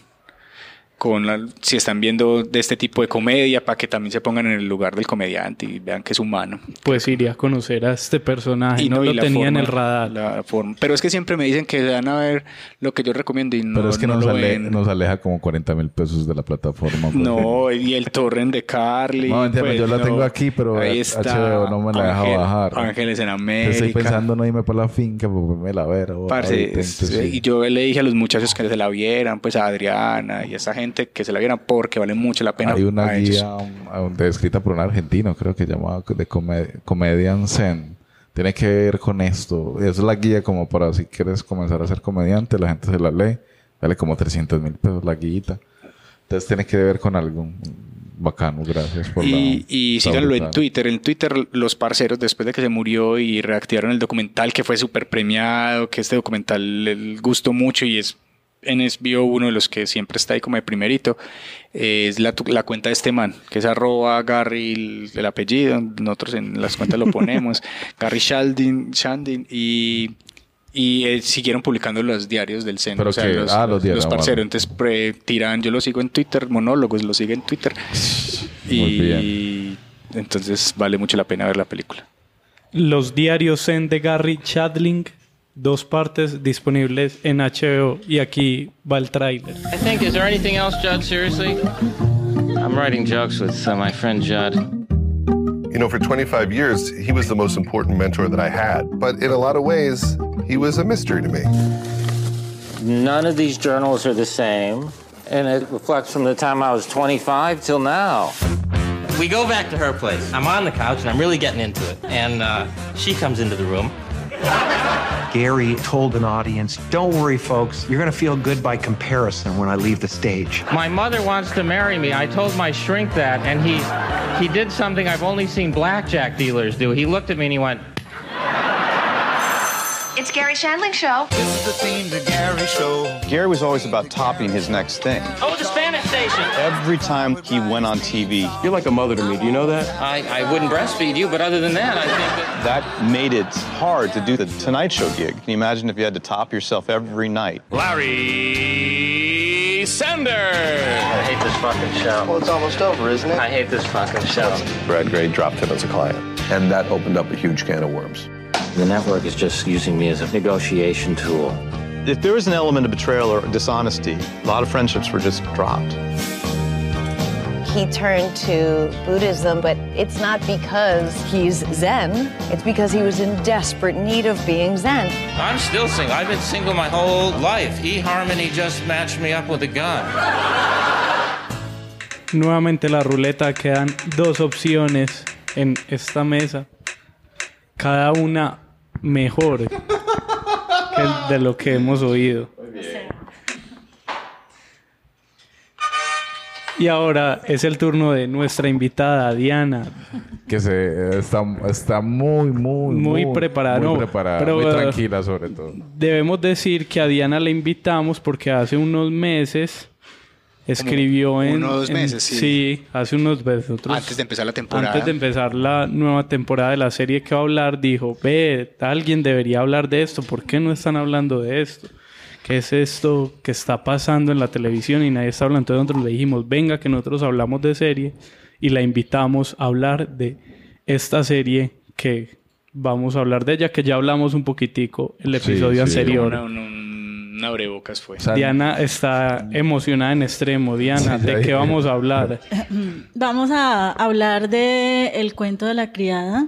con la- si están viendo de este tipo de comedia para que también se pongan en el lugar del comediante y vean que es humano
Pues iría a conocer a este personaje, no,
y
lo
la
tenía en el radar.
la forma- pero es que siempre me dicen que van a ver lo que yo recomiendo y no,
Pero es que
no
nos,
lo
ale-
ven.
nos aleja como 40 mil pesos de la plataforma. porque-
No, y el torrent de Carly.
No, entiendo,
pues,
yo la
no.
tengo aquí, pero
Ahí está
HBO no me la deja
Ángel-
bajar.
Ángeles en América.
Estoy pensando no irme para la finca, pues me la ver. ahora-
Parce,
ahorita,
es-
entonces, sí.
y yo le dije a los muchachos que se la vieran, pues a Adriana y a esa gente que se la vieran porque vale mucho la pena.
Hay una
a
guía um, escrita por un argentino, creo que llamaba de Comed- Comedian Zen. Tiene que ver con esto. Esa es la guía como para si quieres comenzar a ser comediante, la gente se la lee. Vale como 300 mil pesos la guita. Entonces tiene que ver con algo bacano. Gracias por la...
Y, y
está
síganlo en. Twitter. En Twitter, los parceros, después de que se murió y reactivaron el documental, que fue súper premiado, que este documental les gustó mucho y es en SBO uno de los que siempre está ahí como de primerito, eh, es la, cuenta de este man, que es arroba Gary, el, el apellido, nosotros en las cuentas lo ponemos, Gary Shaldin, Shandin, y, y eh, siguieron publicando los diarios del centro,
Pero
o sea,
que-
los,
ah, los diarios,
los parceros,
bueno.
entonces pre- tiran, yo lo sigo en Twitter, monólogos, lo sigo en Twitter,
Muy
y entonces vale mucho la pena ver la película.
Los diarios Zen de Gary Chadling, dos partes disponibles en HBO. Y aquí va el tráiler.
I think, is there anything else, Judd? Seriously? I'm writing jokes with uh, my friend Judd.
You know, for 25 years, he was the most important mentor that I had. But in a lot of ways, he was a mystery to me.
None of these journals are the same, and it reflects from the time I was 25 till now.
We go back to her place. I'm on the couch and I'm really getting into it. And uh, she comes into the room.
Gary told an audience, Don't worry, folks, you're going to feel good by comparison when I leave the stage.
My mother wants to marry me. I told my shrink that, and he he did something I've only seen blackjack dealers do. He looked at me and he went,
It's Gary Shandling Show.
This is the theme to Gary Show. Gary was always about topping his next thing.
"Oh, the Spanish."
station.
Every time he went on TV, you're like a mother to me. Do you know that?
I, I wouldn't breastfeed you, but other than that, I think that.
That made it hard to do the Tonight Show gig. Can you imagine if you had to top yourself every night?
Larry Sanders.
I hate this fucking show.
Well, it's almost over, isn't it?
I hate this fucking show.
Brad Gray dropped him as a client, and that opened up a huge can of worms.
The network is just using me as a negotiation tool.
If there was an element of betrayal or dishonesty, a lot of friendships were just dropped.
He turned to Buddhism, but it's not because he's Zen. It's because he was in desperate need of being Zen.
I'm still single. I've been single my whole life. eHarmony just matched me up with a gun.
Nuevamente la ruleta quedan dos opciones en esta mesa. Cada una mejor que de lo que hemos oído. Y ahora es el turno de nuestra invitada Diana.
Que se está, está muy, muy,
Muy preparada,
muy
no,
preparada,
pero,
muy tranquila sobre todo.
Debemos decir que a Diana la invitamos porque hace unos meses escribió en...
unos
en-
meses, sí.
hace unos meses. Nosotros-
Antes de empezar la temporada.
Antes de empezar la nueva temporada de la serie que va a hablar, dijo, ve, alguien debería hablar de esto, ¿por qué no están hablando de esto? ¿Qué es esto que está pasando en la televisión y nadie está hablando? Entonces nosotros le dijimos, venga que nosotros hablamos de serie y la invitamos a hablar de esta serie que vamos a hablar de ella, que ya hablamos un poquitico el
Sí,
episodio
sí.
anterior.
Un abrebocas fue.
Diana está emocionada en extremo. Diana,
Sí,
¿de qué vamos a hablar?
Vamos a hablar de El cuento de la criada,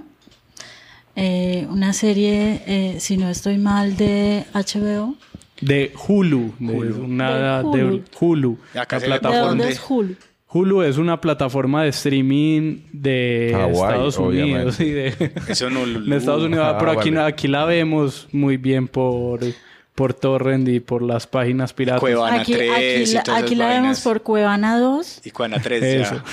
eh, una serie, eh, si no estoy mal, de HBO.
De Hulu, de una
De
de
Hulu.
Hulu,
Acá
la
¿De dónde es Hulu?
Hulu es una plataforma de streaming de Estados Unidos. y de,
Eso no
de Estados Unidos.
Ah,
pero aquí,
vale.
aquí la vemos muy bien por, por Torrent y por las páginas piratas.
Cuevana
Aquí,
3
aquí
y
la,
todas
aquí
esas
la vemos por Cuevana 2.
Y Cuevana 3
Eso.
ya.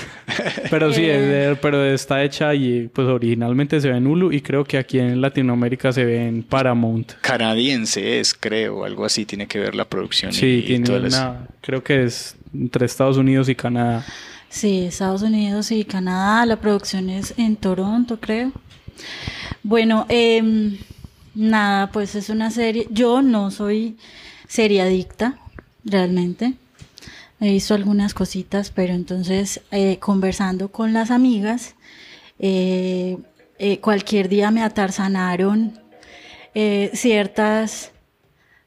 Pero sí,
Eh.
es de- pero está hecha y pues originalmente se ve en Hulu y creo que aquí en Latinoamérica se ve en Paramount.
Canadiense es, creo, algo así. Tiene que ver la producción.
Sí,
y, y
tiene
todas las-
una, creo que es entre Estados Unidos y Canadá.
Sí, Estados Unidos y Canadá. La producción es en Toronto, creo. Bueno, em, nada, pues es una serie. Yo no soy seriadicta, realmente. He visto algunas cositas, pero entonces eh, conversando con las amigas, eh, eh, cualquier día me atarzanaron ciertas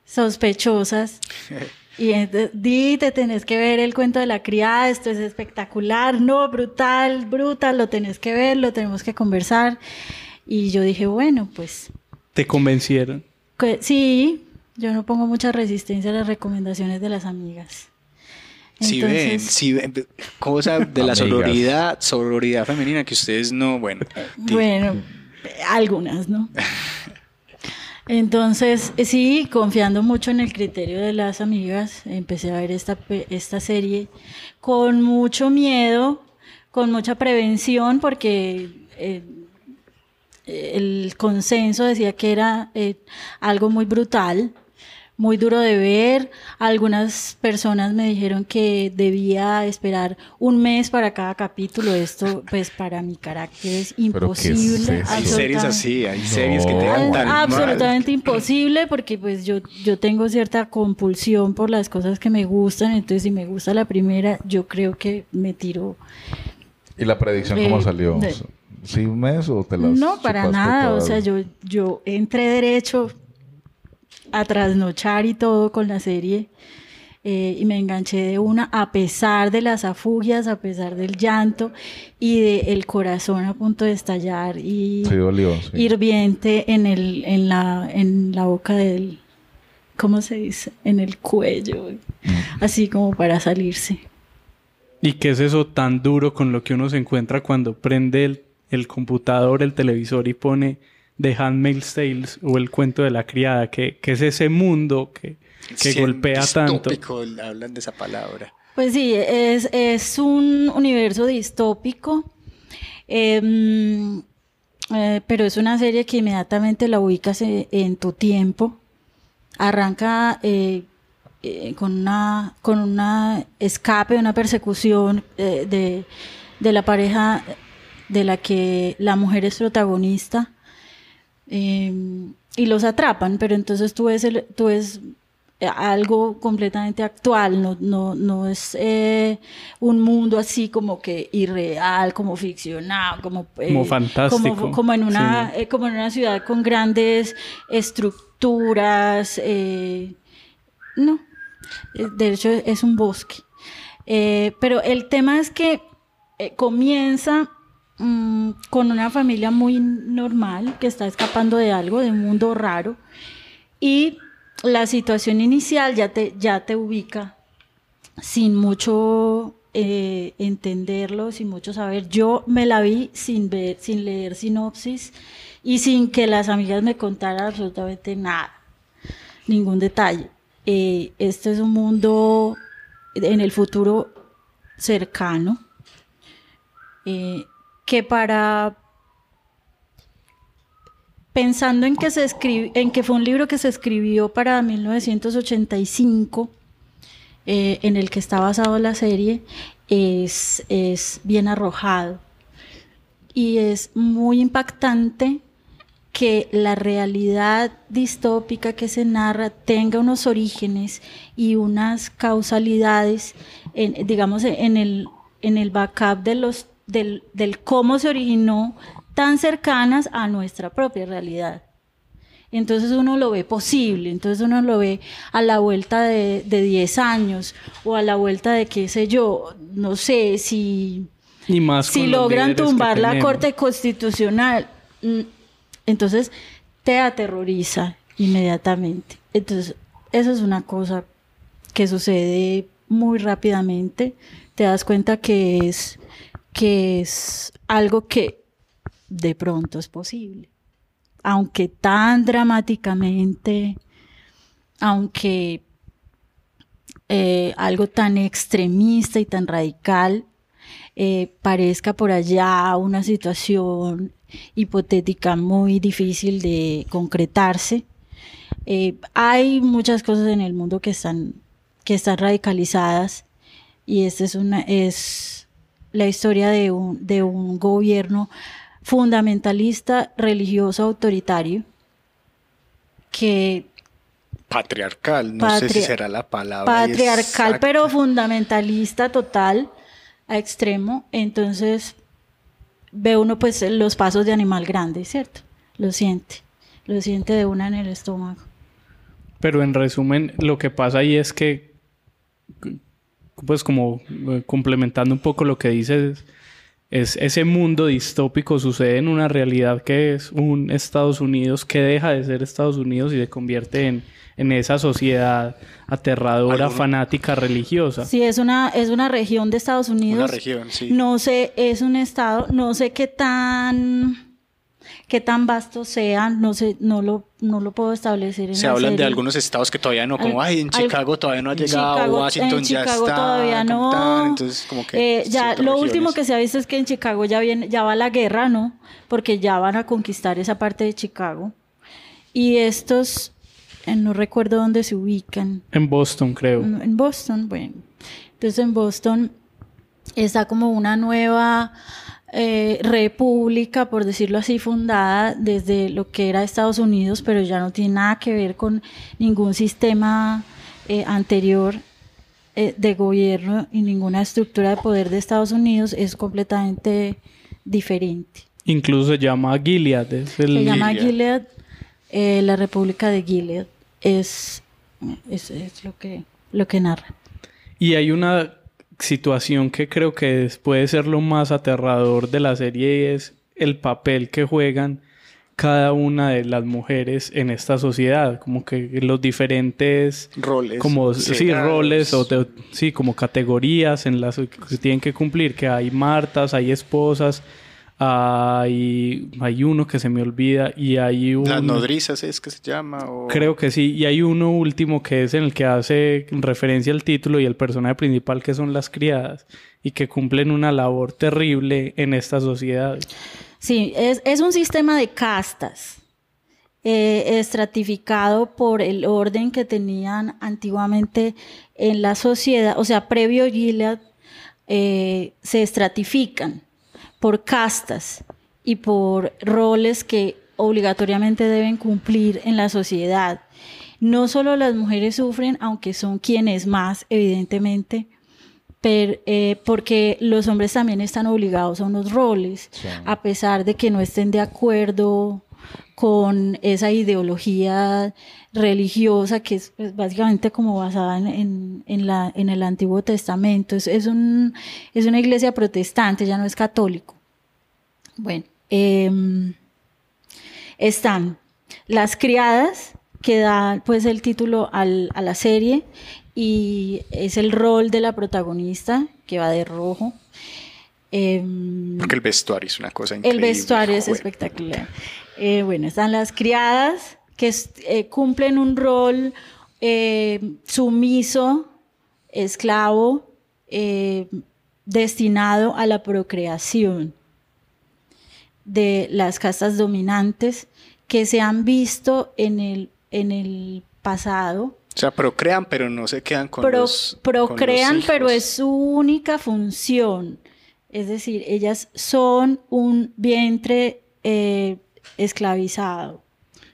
sospechosas. Y entonces, di, te tenés que ver el cuento de la criada, esto es espectacular, no, brutal, brutal, lo tenés que ver, lo tenemos que conversar. Y yo dije, bueno, pues
¿Te convencieron?
que- sí, yo no pongo mucha resistencia a las recomendaciones de las amigas.
Si ven,
Entonces-
si ven, cosa de la sororidad, sororidad femenina que ustedes no, bueno.
Bueno, algunas, ¿no? Entonces, eh, sí, confiando mucho en el criterio de las amigas, empecé a ver esta, pe- esta serie con mucho miedo, con mucha prevención, porque eh, el consenso decía que era eh, algo muy brutal, muy duro de ver. Algunas personas me dijeron que debía esperar un mes para cada capítulo. Esto, pues, para mi carácter es
¿Pero qué es
imposible.
Hay series
absolutamente.
así, hay series que te dan tan mal.
absolutamente imposible porque pues yo, yo tengo cierta compulsión por las cosas que me gustan, entonces si me gusta la primera, yo creo que me tiro.
¿Y la predicción cómo
Eh,
salió?
de-
¿Sí un mes o te las
No, para nada, o sea, yo, yo entré derecho a trasnochar y todo con la serie eh, y me enganché de una a pesar de las afugias, a pesar del llanto y del corazón a punto de estallar y
Sí, dolió, sí.
hirviente en, el, en, la, en la boca del, ¿cómo se dice? En el cuello,
Mm.
así como para salirse.
¿Y qué es eso tan duro con lo que uno se encuentra cuando prende el, el computador, el televisor y pone The Handmaid's Tales o el cuento de la criada? ¿Qué, qué es ese mundo que, que
Sí,
golpea tanto?
distópico, hablan de esa palabra.
Pues sí, es, es un universo distópico, em, eh, pero es una serie que inmediatamente la ubicas en, en tu tiempo. Arranca eh, eh, con una con una escape, una persecución eh, de, de la pareja de la que la mujer es protagonista eh, y los atrapan, pero entonces tú ves, el, tú ves algo completamente actual, no, no, no es eh, un mundo así como que irreal, como ficcionado, como, eh,
Como fantástico.
como, como en una,
Sí.
eh, como en una ciudad con grandes estructuras, no, de hecho es un bosque. Pero el tema es que comienza mm, con una familia muy normal que está escapando de algo, de un mundo raro, y la situación inicial ya te, ya te ubica sin mucho eh, entenderlo, sin mucho saber. Yo me la vi sin ver, sin leer sinopsis y sin que las amigas me contaran absolutamente nada, ningún detalle. Eh, este es un mundo en el futuro cercano eh, que para pensando en que se escribi- en que fue un libro que se escribió para 1985 eh, en el que está basado la serie es, es bien arrojado. Y es muy impactante que la realidad distópica que se narra tenga unos orígenes y unas causalidades, digamos, en el, en el backup de los, del, del cómo se originó tan cercanas a nuestra propia realidad. Entonces uno lo ve posible, entonces uno lo ve a la vuelta de, de 10 años o a la vuelta de qué sé yo, no sé si
Y más
si logran tumbar la. Corte Constitucional, mm, entonces te aterroriza inmediatamente. Entonces, eso es una cosa que sucede muy rápidamente. Te das cuenta que es, que es algo que de pronto es posible. Aunque tan dramáticamente, aunque eh, algo tan extremista y tan radical eh, parezca por allá una situación hipotética muy difícil de concretarse. Eh, hay muchas cosas en el mundo que están, que están radicalizadas y esta es, una, es la historia de un, de un gobierno fundamentalista, religioso, autoritario, que
Patriarcal, no sé si será la palabra.
patriarcal,
exacta.
pero fundamentalista total, a extremo. Entonces, ve uno pues los pasos de animal grande, ¿cierto? Lo siente, lo siente de una en el estómago.
Pero en resumen, lo que pasa ahí es que, pues como eh, complementando un poco lo que dices, es ese mundo distópico sucede en una realidad que es un Estados Unidos que deja de ser Estados Unidos y se convierte en, en esa sociedad aterradora,
Alguno-
fanática, religiosa.
Sí, es una, es una región de Estados Unidos.
Una región, sí.
No sé, es un estado, no sé qué tan qué tan vasto sea, no sé, no lo, no lo puedo establecer en
Se
la
hablan de
serie.
algunos estados que todavía no, como,
Al-
ay, en
al-
Chicago todavía no ha llegado,
Chicago-
Washington
en
ya
Chicago
está.
todavía no.
entonces, como que.
Eh, ya lo último
regiones.
que se ha visto es que en Chicago ya viene, ya va la guerra, ¿no? Porque ya van a conquistar esa parte de Chicago. Y estos, eh, no recuerdo dónde se ubican.
En Boston, creo.
En Boston, bueno. Entonces en Boston está como una nueva eh, república, por decirlo así, fundada desde lo que era Estados Unidos, pero ya no tiene nada que ver con ningún sistema eh, anterior eh, de gobierno y ninguna estructura de poder de Estados Unidos. Es completamente diferente.
Incluso se llama Gilead. es el-
Se llama Gilead, eh, la República de Gilead. Es, es, es lo, que, lo que narra.
Y hay una situación que creo que puede ser lo más aterrador de la serie y es el papel que juegan cada una de las mujeres en esta sociedad, como que los diferentes
Roles.
como sí, roles o te- sí, como categorías en las que se tienen que cumplir, que hay martas, hay esposas, hay hay uno que se me olvida y hay un
Las nodrizas es que se llama. O...
Creo que sí. Y hay uno último que es en el que hace referencia al título y el personaje principal que son las criadas y que cumplen una labor terrible en esta sociedad.
Sí, es, es un sistema de castas. eh, estratificado por el orden que tenían antiguamente en la sociedad, o sea, previo Gilead, eh, se estratifican por castas y por roles que obligatoriamente deben cumplir en la sociedad. No solo las mujeres sufren, aunque son quienes más, evidentemente, pero, eh, porque los hombres también están obligados a unos roles, a pesar de que no estén de acuerdo con esa ideología religiosa que es pues, básicamente como basada en, en, la, en el Antiguo Testamento. Es, es, un, es una iglesia protestante, ya no es católico. Bueno, em, están las criadas, que da pues el título al, a la serie, y es el rol de la protagonista, que va de rojo. Em,
Porque el vestuario es una cosa increíble.
El vestuario es espectacular. Eh, bueno, están las criadas que eh, cumplen un rol eh, sumiso, esclavo, destinado a la procreación de las castas dominantes que se han visto en el, en el pasado.
O sea, procrean, pero no se quedan con los
Procrean, pero es su única función. Es decir, ellas son un vientre esclavizado.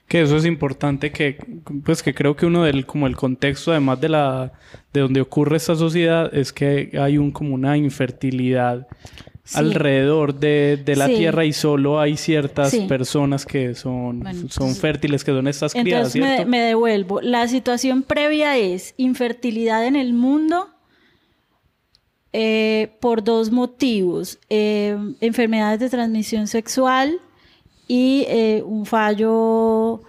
Que eso es importante que, pues que creo que uno del, como el contexto, además de la, de donde ocurre esta sociedad, es que hay un como una infertilidad alrededor de, la tierra y solo hay ciertas personas que son, son fértiles, que son estas criadas,
entonces Me, devuelvo. La situación previa es infertilidad en el mundo eh, por dos motivos. Eh, enfermedades de transmisión sexual y eh, un fallo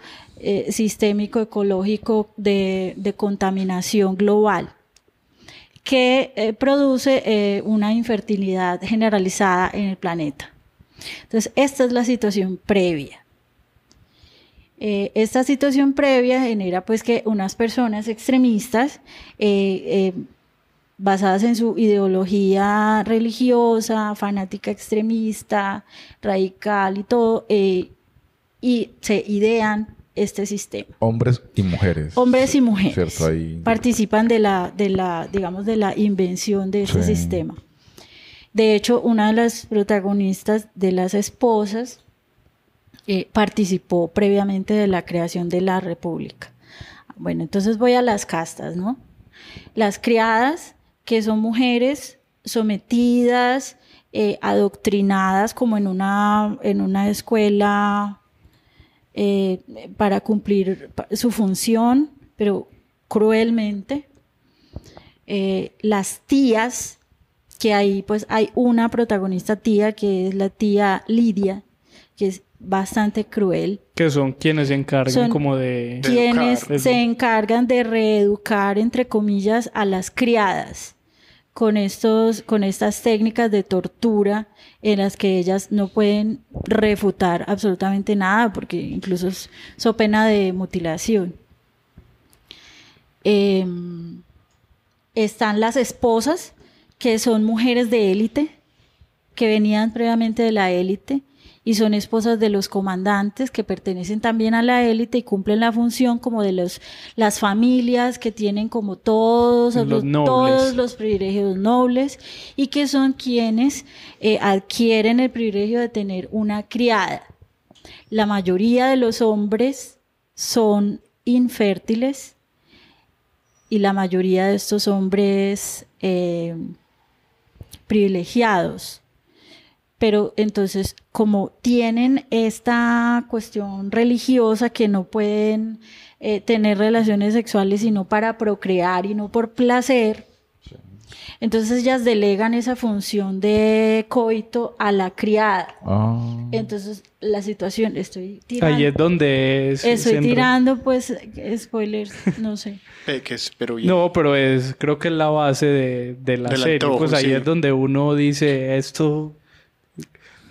sistémico ecológico de, contaminación global que produce una infertilidad generalizada en el planeta. Entonces, esta es la situación previa. esta situación previa genera pues que unas personas extremistas basadas en su ideología religiosa, fanática extremista, radical y todo, eh, y se idean este sistema.
Hombres y mujeres.
Hombres y mujeres participan de la, de la, digamos, de la invención de este sistema. De hecho, una de las protagonistas de las esposas eh, participó previamente de la creación de la República. Bueno, entonces voy a las castas, ¿no? Las criadas que son mujeres sometidas, eh, adoctrinadas como en una, en una escuela eh, para cumplir su función, pero cruelmente. Eh, las tías, que ahí pues hay una protagonista tía que es la tía Lidia, que es bastante cruel.
Que son quienes se encargan como de...
Quienes se encargan de reeducar, entre comillas, a las criadas con, estos, con estas técnicas de tortura en las que ellas no pueden refutar absolutamente nada, porque incluso es so pena de mutilación. Em, están las esposas, que son mujeres de élite, que venían previamente de la élite, y son esposas de los comandantes que pertenecen también a la élite y cumplen la función como de los, las familias que tienen como todos los, todos los privilegios nobles y que son quienes eh, adquieren el privilegio de tener una criada. La mayoría de los hombres son infértiles y la mayoría de estos hombres eh, privilegiados pero entonces como tienen esta cuestión religiosa que no pueden eh, tener relaciones sexuales sino para procrear y no por placer, entonces ellas delegan esa función de coito a la criada. Ah. Entonces la situación, estoy tirando.
Ahí es donde es.
Estoy tirando, pues, spoilers, no sé.
pero
No, pero es, creo que es la base de, la serie. pues ahí es donde uno dice esto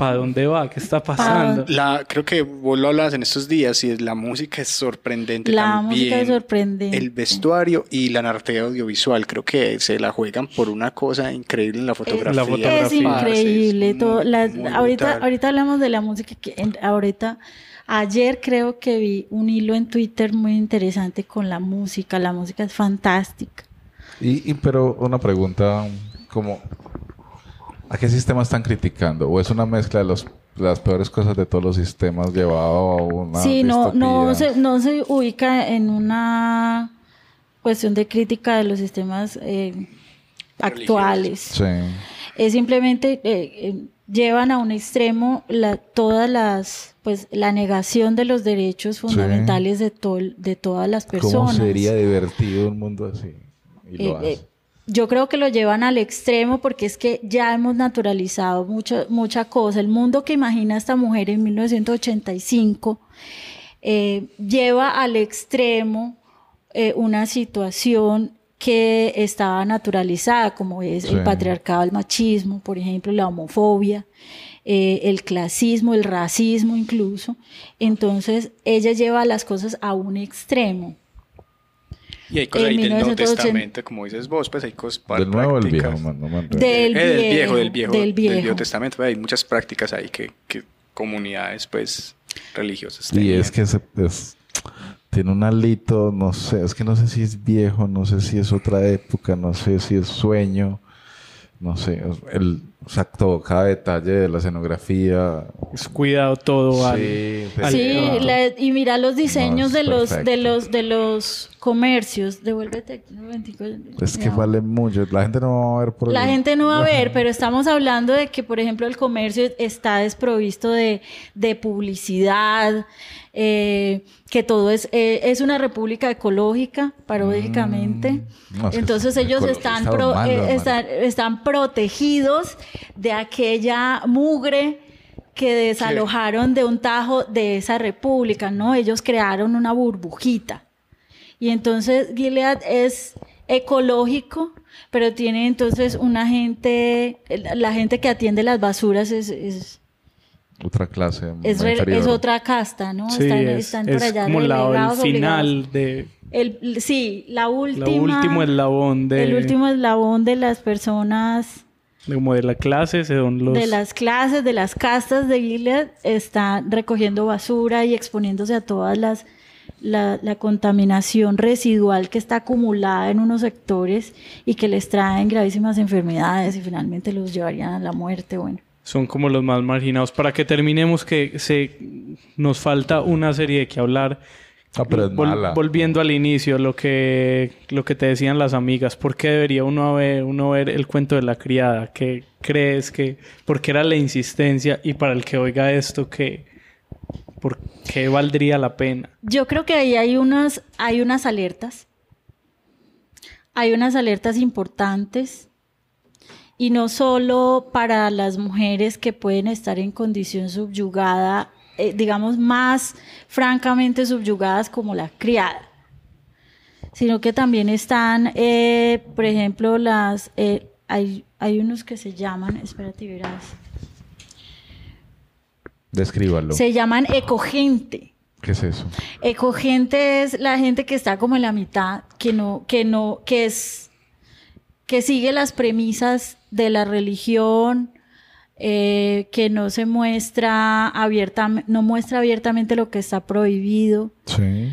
¿Para dónde va? ¿Qué está pasando?
La, creo que vos lo hablas en estos días y la música es sorprendente
la
también.
música es sorprendente.
El vestuario y la narrativa audiovisual, creo que se la juegan por una cosa increíble en la fotografía.
Es, increíble. todo, ahorita, ahorita hablamos de la música que ahorita Ayer creo que vi un hilo en Twitter muy interesante con la música. La música es fantástica.
Y, y pero una pregunta como ¿a qué sistema están criticando? ¿O es una mezcla de los, las peores cosas de todos los sistemas llevado a una
Sí, no, no, se, no se ubica en una cuestión de crítica de los sistemas eh, actuales.
Sí.
Es simplemente eh, eh, llevan a un extremo la, todas las, pues, la negación de los derechos fundamentales de, todo, de todas las
¿Cómo
personas.
sería divertido un mundo así? Y lo
Eh, eh,
hace.
Yo creo que lo llevan al extremo porque es que ya hemos naturalizado mucho, mucha cosa. El mundo que imagina esta mujer en 1985 eh, lleva al extremo eh, una situación que estaba naturalizada, como es el patriarcado, el machismo, por ejemplo, la homofobia, eh, el clasismo, el racismo incluso. Entonces, ella lleva las cosas a un extremo.
Y hay cosas
En
ahí del Nuevo
1980.
Testamento, como dices vos, pues hay cosas
Del nuevo o el viejo, man, no enredo.
Del
Eh, del viejo,
viejo,
del viejo,
del
del
viejo.
Viejo Testamento. pues, Hay muchas prácticas ahí que, que comunidades, pues, religiosas.
Y
tenían.
es que se- es- tiene un alito, no sé, es que no sé si es viejo, no sé si es otra época, no sé si es sueño, no sé, el, o sea, todo, cada detalle de la escenografía.
Es cuidado todo
Sí,
al-
Sí, la- y mira los diseños
No,
de los de los de los comercios. Devuélvete un momentico.
Es que vale mucho, la gente no va a ver por
La gente no va a ver, pero estamos hablando de que, por ejemplo, el comercio está desprovisto de, de publicidad, eh, que todo es, eh, es una república ecológica, paradójicamente.
Mm, no,
Entonces
es
ellos están, pro-
malo,
eh, están, están protegidos de aquella mugre que desalojaron de un tajo de esa república, ¿no? Ellos crearon una burbujita. Y entonces Gilead es ecológico, pero tiene entonces una gente, la gente que atiende las basuras es, es,
Otra clase.
es, re- es otra casta, ¿no?
Sí,
están,
es,
están por
es
allá
como la- el
obligados.
final de...
El, sí, la última.
último eslabón de...
El último eslabón de las personas,
como de la clase, son los...
de las clases, de las castas de Gilead, están recogiendo basura y exponiéndose a todas las la, la contaminación residual que está acumulada en unos sectores y que les traen gravísimas enfermedades y finalmente los llevarían a la muerte. Bueno,
son como los más marginados. Para que terminemos, que se nos falta una serie de que hablar.
Ah, pero es
Vol-
mala.
Volviendo al inicio, lo que, lo que te decían las amigas, ¿por qué debería uno ver, uno ver el cuento de la criada? ¿Qué crees que, por qué era la insistencia? Y para el que oiga esto, ¿qué, ¿por qué valdría la pena?
yo creo que ahí hay unas, hay unas alertas. Hay unas alertas importantes y no solo para las mujeres que pueden estar en condición subyugada, eh, digamos más francamente subyugadas como la criada, sino que también están, eh, por ejemplo, las, eh, hay, hay unos que se llaman, espérate verás,
Descríbalo.
se llaman ecogente.
¿Qué es eso?
Ecogente es la gente que está como en la mitad, que no, que no, que es, que sigue las premisas de la religión, eh, que no se muestra abiertamente, no muestra abiertamente lo que está prohibido
Sí.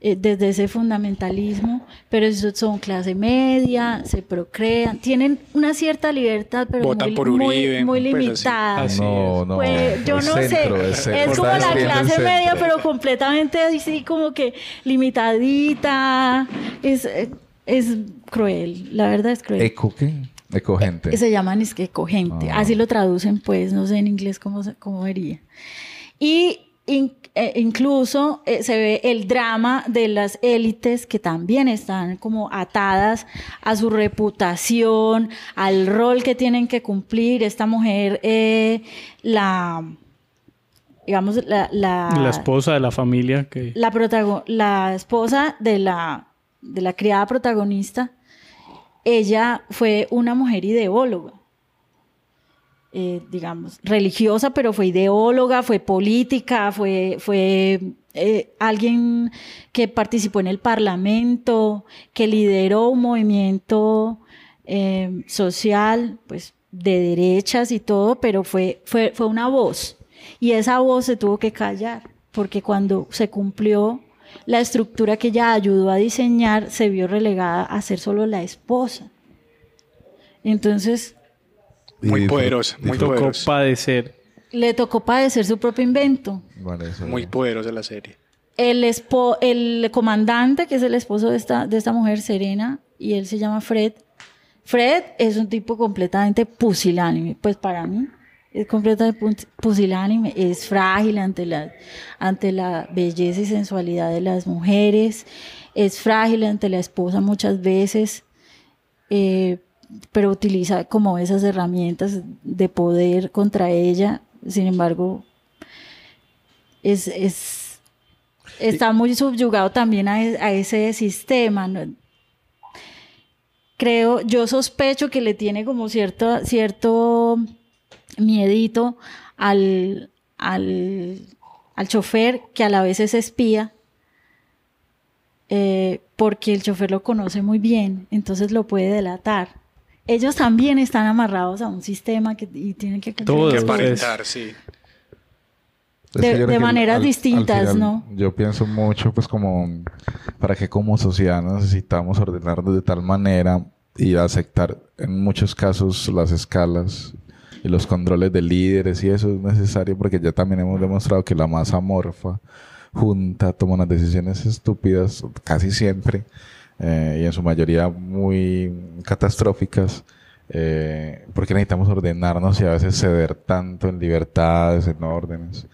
eh, desde ese fundamentalismo, pero eso son clase media, se procrean, tienen una cierta libertad, pero
Votan
muy,
por
muy-
Uribe,
muy
pues, así.
limitada.
Así
no, no.
Pues yo
es
no
centro,
sé,
es,
como la clase media, pero completamente así como que limitadita, es, eh, es cruel, la verdad es cruel.
¿Eco qué? Ecogente.
Se llaman es que ecogente.
Ah.
Así lo traducen, pues, no sé en inglés cómo, cómo vería. Y in- eh, incluso eh, se ve el drama de las élites que también están como atadas a su reputación, al rol que tienen que cumplir. Esta mujer, eh, la, digamos, la, la,
La esposa de la familia que...
la, la esposa de la, de la criada protagonista, ella fue una mujer ideóloga. Eh, digamos, religiosa, pero fue ideóloga, fue política, fue, fue eh, alguien que participó en el parlamento, que lideró un movimiento eh, social, pues de derechas y todo, pero fue, fue, fue una voz. Y esa voz se tuvo que callar porque cuando se cumplió la estructura que ella ayudó a diseñar, se vio relegada a ser solo la esposa. Entonces,
Muy poderosa, muy
tocó
poderosa.
padecer.
le tocó padecer su propio invento.
Muy poderosa la serie.
El, espo- el comandante, que es el esposo de esta, de esta mujer, Serena, y él se llama Fred. Fred es un tipo completamente pusilánime, pues para mí es completamente pu- pusilánime, es frágil ante la, ante la belleza y sensualidad de las mujeres, es frágil ante la esposa muchas veces, eh, pero utiliza como esas herramientas de poder contra ella, sin embargo, es, es, está muy subyugado también a, e- a ese sistema. ¿no? Creo, yo sospecho que le tiene como cierto, cierto miedito al, al, al chofer, que a la vez es espía, eh, porque el chofer lo conoce muy bien, entonces lo puede delatar. Ellos también están amarrados a un sistema que, y tienen que cumplir
Todos.
Aparentar, sí.
De- maneras distintas,
final
¿no?
Yo pienso mucho, pues, como para que como sociedad necesitamos ordenarnos de tal manera y aceptar en muchos casos las escalas y los controles de líderes y eso es necesario porque ya también hemos demostrado que la masa amorfa junta toma unas decisiones estúpidas casi siempre eh, y en su mayoría muy catastróficas eh, porque necesitamos ordenarnos y a veces ceder tanto en libertades, en órdenes.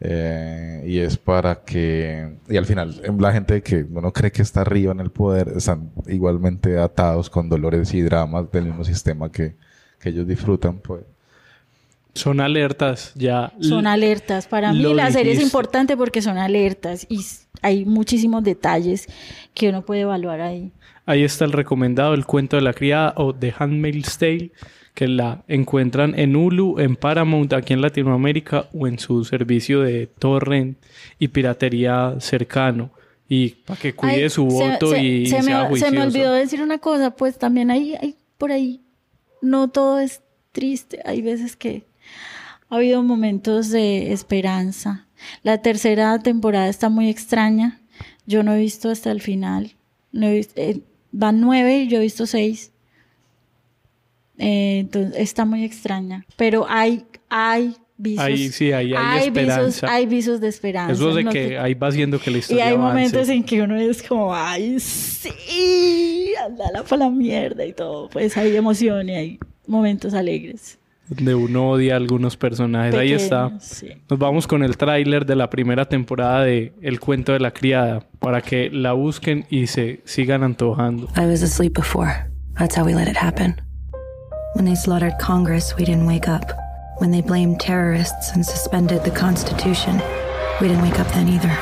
Eh, y es para que, y al final, em, la gente que uno cree que está arriba en el poder están igualmente atados con dolores y dramas del mismo sistema que, que ellos disfrutan, pues.
Son alertas ya.
Son alertas. Para mí la serie es importante porque son alertas y hay muchísimos detalles que uno puede evaluar ahí.
Ahí está el recomendado, el cuento de la criada o The Handmaid's Tale, que la encuentran en Hulu, en Paramount, aquí en Latinoamérica, o en su servicio de torrent y piratería cercano. Y para que cuide
Ay,
su voto
se-
y
se,
sea
me, se
juicioso.
me olvidó decir una cosa, pues también hay, hay por ahí, no todo es triste, hay veces que ha habido momentos de esperanza. La tercera temporada está muy extraña, yo no he visto hasta el final, no he visto- eh, van nueve y yo he visto seis. Eh, entonces está muy extraña, pero hay, hay visos,
Ahí sí, ahí hay
visos,
esperanza.
hay visos de esperanza.
Eso es de
no
que ahí va haciendo que la
y
historia
hay
avance.
momentos en que uno es como, ay, sí, andala para la mierda y todo. Pues hay emoción y hay momentos alegres.
Donde uno odia a algunos personajes. Ahí está.
Pequeños, sí.
Nos vamos con el tráiler de la primera temporada de El cuento de la criada para que la busquen y se sigan antojando.
I was asleep before. That's how we let it happen. When they slaughtered Congress, we didn't wake up. When they blamed terrorists and suspended the Constitution, we didn't wake up then either.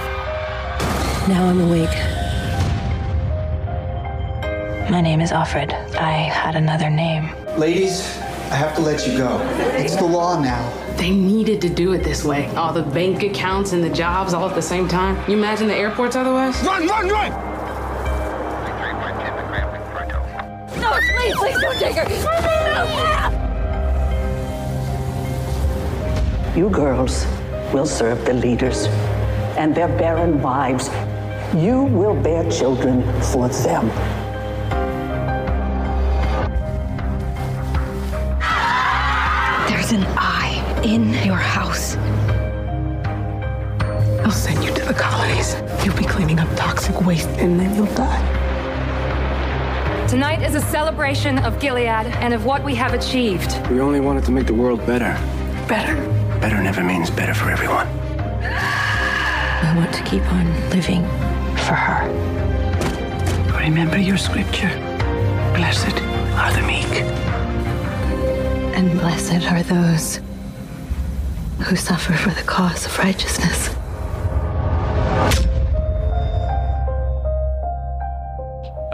Now I'm awake. My name is Alfred. I had another name.
Ladies, I have to let you go. It's the law now.
They needed to do it this way. All the bank accounts and the jobs all at the same time. You imagine the airports otherwise? Run, run, run!
No, please, please don't take her.
You girls will serve the leaders and their barren wives. You will bear children for them.
In your house.
I'll send you to the colonies. You'll be cleaning up toxic waste and then you'll die.
Tonight is a celebration of Gilead and of what we have achieved.
We only wanted to make the world better.
Better.
Better never means better for everyone.
I want to keep on living for her.
Remember your scripture. Blessed are the meek.
And blessed are those who suffer for the cause of righteousness.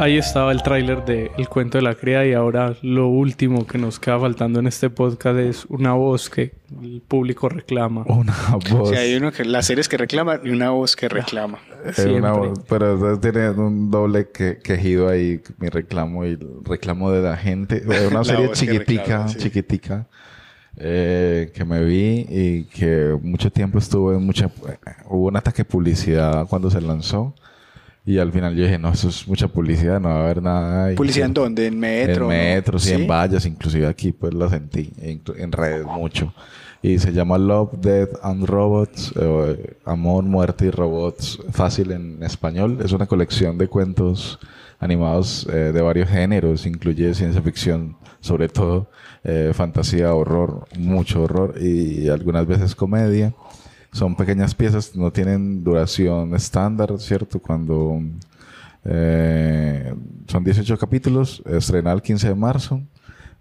Ahí estaba el tráiler de El cuento de la criada y ahora lo último que nos queda faltando en este podcast es una voz que el público reclama.
Una voz.
sea, hay uno que, las series que reclaman y una voz que reclama.
Eh, una voz, pero eso tiene un doble que, quejido ahí, mi reclamo y el reclamo de la gente. Una
La
serie chiquitica,
reclama, sí.
chiquitica. Eh, que me vi y que mucho tiempo estuve en mucha... Hubo un ataque de publicidad cuando se lanzó. Y al final yo dije, no, eso es mucha publicidad, no va a haber nada. ahí".
¿Publicidad en dónde? ¿En metro?
En metro, sí,
¿Sí?
en vallas, inclusive aquí pues la sentí, en, en redes mucho. Y se llama Love, Death and Robots, eh, Amor, Muerte y Robots, fácil en español. Es una colección de cuentos animados eh, de varios géneros, incluye ciencia ficción, sobre todo, eh, fantasía, horror, mucho horror y algunas veces comedia. Son pequeñas piezas, no tienen duración estándar, ¿cierto? Cuando eh, son 18 capítulos, estrenado el 15 de marzo,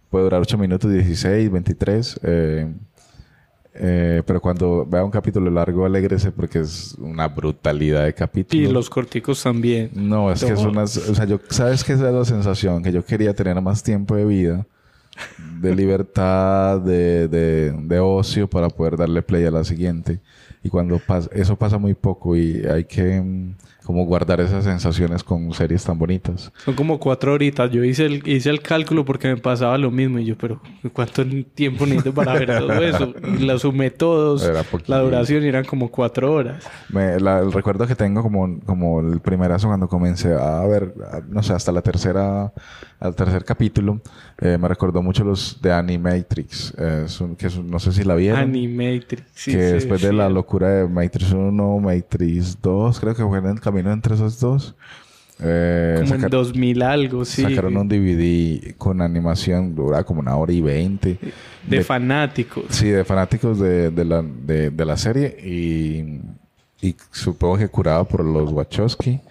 puede durar 8 minutos, 16, 23. Eh, pero cuando vea un capítulo largo, alégrese porque es una brutalidad de
Y
capítulos.
los corticos también.
No, es que es
No.
una... O sea, yo, ¿sabes qué es la sensación? Que yo quería tener más tiempo de vida, de libertad, de, de, de ocio para poder darle play a la siguiente. Y cuando pasa... Eso pasa muy poco y hay que como guardar esas sensaciones con series tan bonitas.
Son como cuatro horitas. Yo hice el, hice el cálculo porque me pasaba lo mismo. Y yo, pero ¿cuánto tiempo necesito para ver todo eso? Y lo sumé todos. La duración eran como cuatro horas.
Me- la- el recuerdo que tengo como, como el primerazo cuando comencé a ver, a- no sé, hasta la tercera, al tercer capítulo, eh, me recordó mucho los de Animatrix, eh, es un- que es un- no sé si la vieron.
Animatrix. Sí,
que
sí,
después de
sí.
la locura de Matrix 1, Matrix 2, creo que fue en el camino entre esos dos. eh,
Como en
saca-
2000 algo, sí.
Sacaron un DVD con animación, dura como una hora y veinte.
De fanáticos.
Sí, de fanáticos de, de la, de, de la serie y, y supongo que curado por los Wachowski.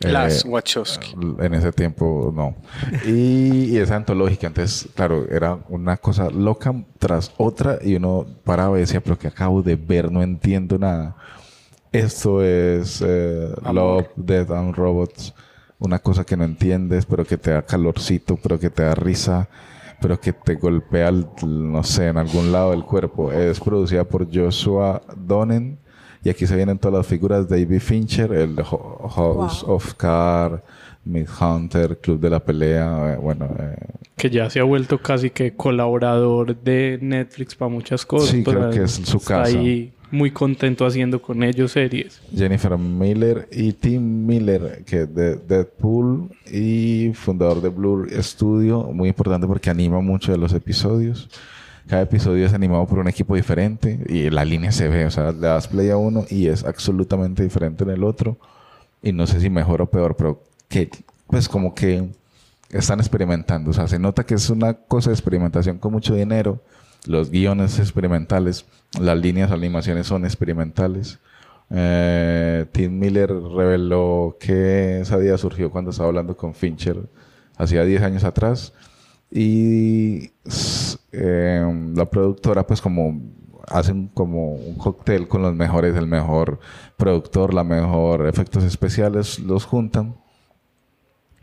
Las
Eh,
Wachowski.
En ese tiempo no. Y, y es antológica, entonces, claro, era una cosa loca tras otra y uno paraba y decía, pero que acabo de ver, no entiendo nada. Esto es eh, Love, Death and Robots. Una cosa que no entiendes, pero que te da calorcito, pero que te da risa, pero que te golpea, el- no sé, en algún lado del cuerpo. Es producida por Joshua Donen. Y aquí se vienen todas las figuras. David Fincher, el Ho- House of Cards, Mid Hunter, Club de la Pelea. eh, bueno, eh,
Que ya se ha vuelto casi que colaborador de Netflix para muchas cosas.
Sí, creo que es su casa.
ahí muy contento haciendo con ellos series.
Jennifer Miller y Tim Miller, que de Deadpool y fundador de Blur Studio, muy importante porque anima mucho de los episodios. Cada episodio es animado por un equipo diferente y la línea se ve, o sea, le das play a uno y es absolutamente diferente en el otro. Y no sé si mejor o peor, pero que, pues como que están experimentando. O sea, se nota que es una cosa de experimentación con mucho dinero. Los guiones experimentales, las líneas de animaciones son experimentales. Eh, Tim Miller reveló que esa idea surgió cuando estaba hablando con Fincher hacía 10 años atrás. Y eh, la productora, pues, como hacen como un cóctel con los mejores, el mejor productor, la mejor efectos especiales, los juntan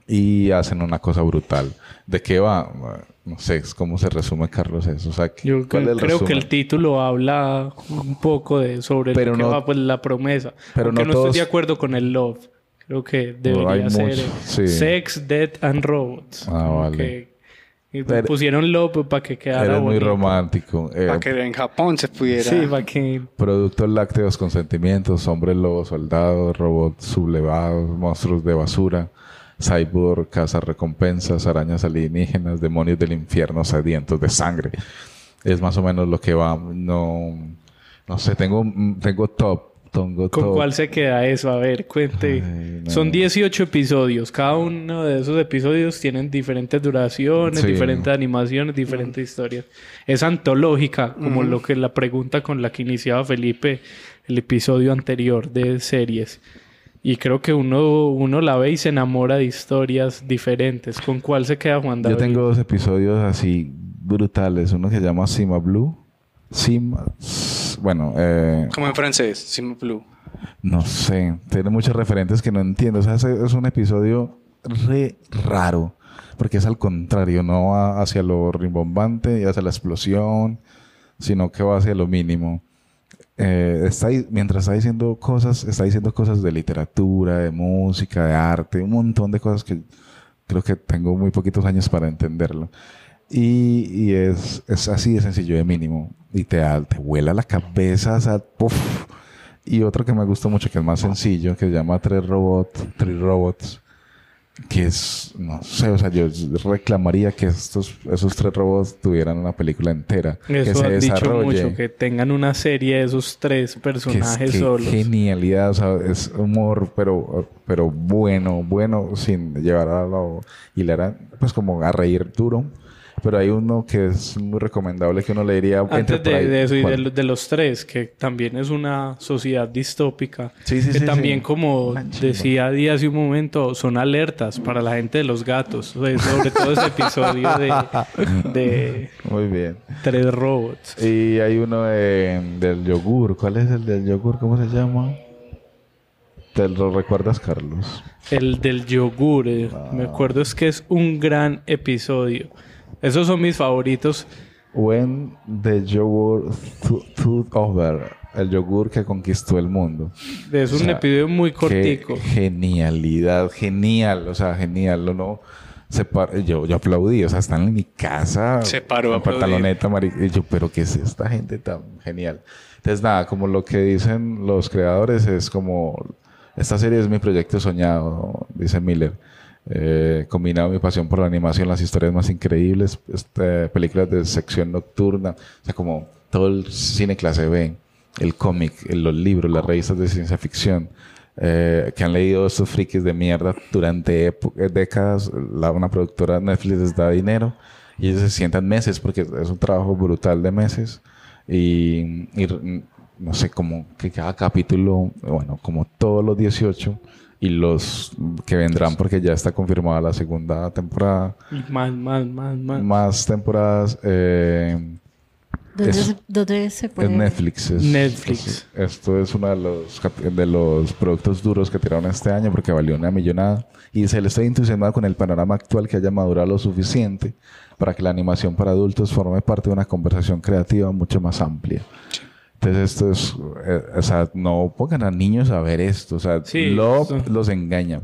y hacen una cosa brutal. ¿De qué va? No sé, ¿cómo se resume, Carlos, eso? O sea,
Yo
¿cuál es el
creo que el título habla un poco de sobre
Pero
lo que
no-
va pues, la promesa.
pero
Aunque
no
no,
todos-
estoy de acuerdo con el Love. Creo que debería
hay
ser
mucho,
eh,
sí.
Sex, Death and Robots.
Ah, vale.
que- y
Pero-
pusieron Love para que quedara
Eres muy
bonito.
romántico. Eh,
Para que en Japón se pudiera.
Sí, para que...
Productos lácteos con sentimientos, hombres lobos, soldados, robots sublevados, monstruos de basura, cyborg, cazas recompensas, arañas alienígenas, demonios del infierno sedientos de sangre. Es más o menos lo que va. No, no sé, tengo, tengo top. Tengo
¿Con
top.
cuál se queda eso? A ver, cuente.
no.
Son 18 episodios. Cada uno de esos episodios tienen diferentes duraciones,
Sí.
diferentes animaciones, diferentes historias. Es antológica, como lo que la pregunta con la que iniciaba Felipe el episodio anterior de series. Y creo que uno, uno la ve y se enamora de historias diferentes. ¿Con cuál se queda Juan David?
Yo tengo dos episodios así brutales. Uno que se llama Sima Blue. Sima. Bueno, eh,
Como en francés, Sim Blue.
no sé. Tiene muchos referentes que no entiendo. O sea, es, es un episodio re raro. Porque es al contrario. No va hacia lo rimbombante y hacia la explosión. Sino que va hacia lo mínimo. Eh, está mientras está diciendo cosas, está diciendo cosas de literatura, de música, de arte, un montón de cosas que creo que tengo muy poquitos años para entenderlo. Y, y es, es así de sencillo de mínimo. Y te, te vuela la cabeza. o sea, ¡puf! Y otro que me gusta mucho, que es más sencillo, que se llama Tres Robots, Three Robots, que es, no sé, o sea, yo reclamaría que estos, esos tres robots tuvieran una película entera. que
Eso
se
has dicho mucho, que tengan una serie de esos tres
Que es-
personajes
qué
solos.
genialidad, o sea, es humor, pero, pero bueno, bueno, sin llevar a lo hilarante, pues como a reír duro. Pero hay uno que es muy recomendable que uno le diría
Antes de, eso y de, de los tres, que también es una sociedad distópica,
Sí, sí,
que
sí,
también
sí.
como decía Díaz hace un momento, son alertas para la gente de los gatos, o sea, sobre todo ese episodio de, de
Muy bien.
tres robots.
Y hay uno de- del yogur. ¿Cuál es el del yogur? ¿Cómo se llama? ¿Te lo recuerdas, Carlos?
El del yogur, eh, me acuerdo es que es un gran episodio. Esos son mis favoritos.
When the yogurt to- took over. El yogur que conquistó el mundo.
Es un
O sea,
episodio muy
qué
cortico.
Genialidad, genial, o sea, genial. Uno se par- yo, yo aplaudí, o sea, están en mi casa.
Se paró a
en pantaloneta, y yo, pero ¿qué es esta gente tan genial? Entonces, nada, como lo que dicen los creadores es como, esta serie es mi proyecto soñado, dice Miller. Eh, combinado mi pasión por la animación, las historias más increíbles, este, películas de sección nocturna, o sea, como todo el cine clase B, el cómic, los libros, las revistas de ciencia ficción, eh, que han leído estos frikis de mierda durante eh, décadas, la, una productora Netflix les da dinero y ellos se sientan meses porque es un trabajo brutal de meses y, y no sé, como que cada capítulo, bueno, como todos los 18 y los que vendrán porque ya está confirmada la segunda temporada,
Y más, más, más, más.
más temporadas. eh,
¿Dónde,
es-
se, dónde se puede
es
ver?
Netflix. es-
Netflix.
es- esto es uno de los, de los productos duros que tiraron este año porque valió una millonada. Y se le está entusiasmado con el panorama actual que haya madurado lo suficiente para que la animación para adultos forme parte de una conversación creativa mucho más amplia. Entonces esto es, eh, o sea, no pongan a niños a ver esto, o sea,
Sí,
lo- los engaña.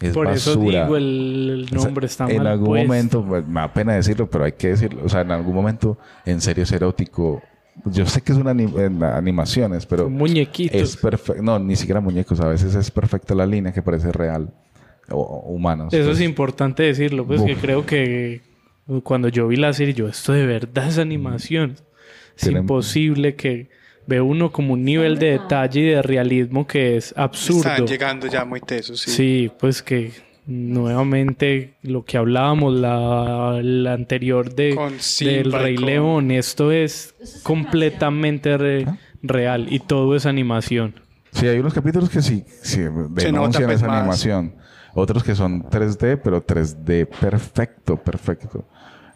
Es
Por eso digo, el, el
O sea,
nombre está
en
mal
algún
puesto.
momento, pues, me da pena decirlo, pero hay que decirlo. O sea, en algún momento, en serio, es erótico. Yo sé que es una anim- en animaciones, pero.
Muñequitos.
Es perfecto. No, ni siquiera muñecos. A veces es perfecta la línea que parece real. O, o humanos.
Eso
pues.
es importante decirlo, pues
Uf.
que creo que cuando yo vi la serie, yo, esto de verdad es animación. Es imposible que ve uno como un nivel de detalle y de realismo que es absurdo.
Están llegando ya muy tesos, sí.
Sí, pues que nuevamente lo que hablábamos la, la anterior de
Simba
del Rey
con-
León, esto es completamente re- real y todo es animación.
Sí, hay unos capítulos que sí, sí denuncian esa
más.
animación. Otros que son 3D, pero 3D perfecto, perfecto.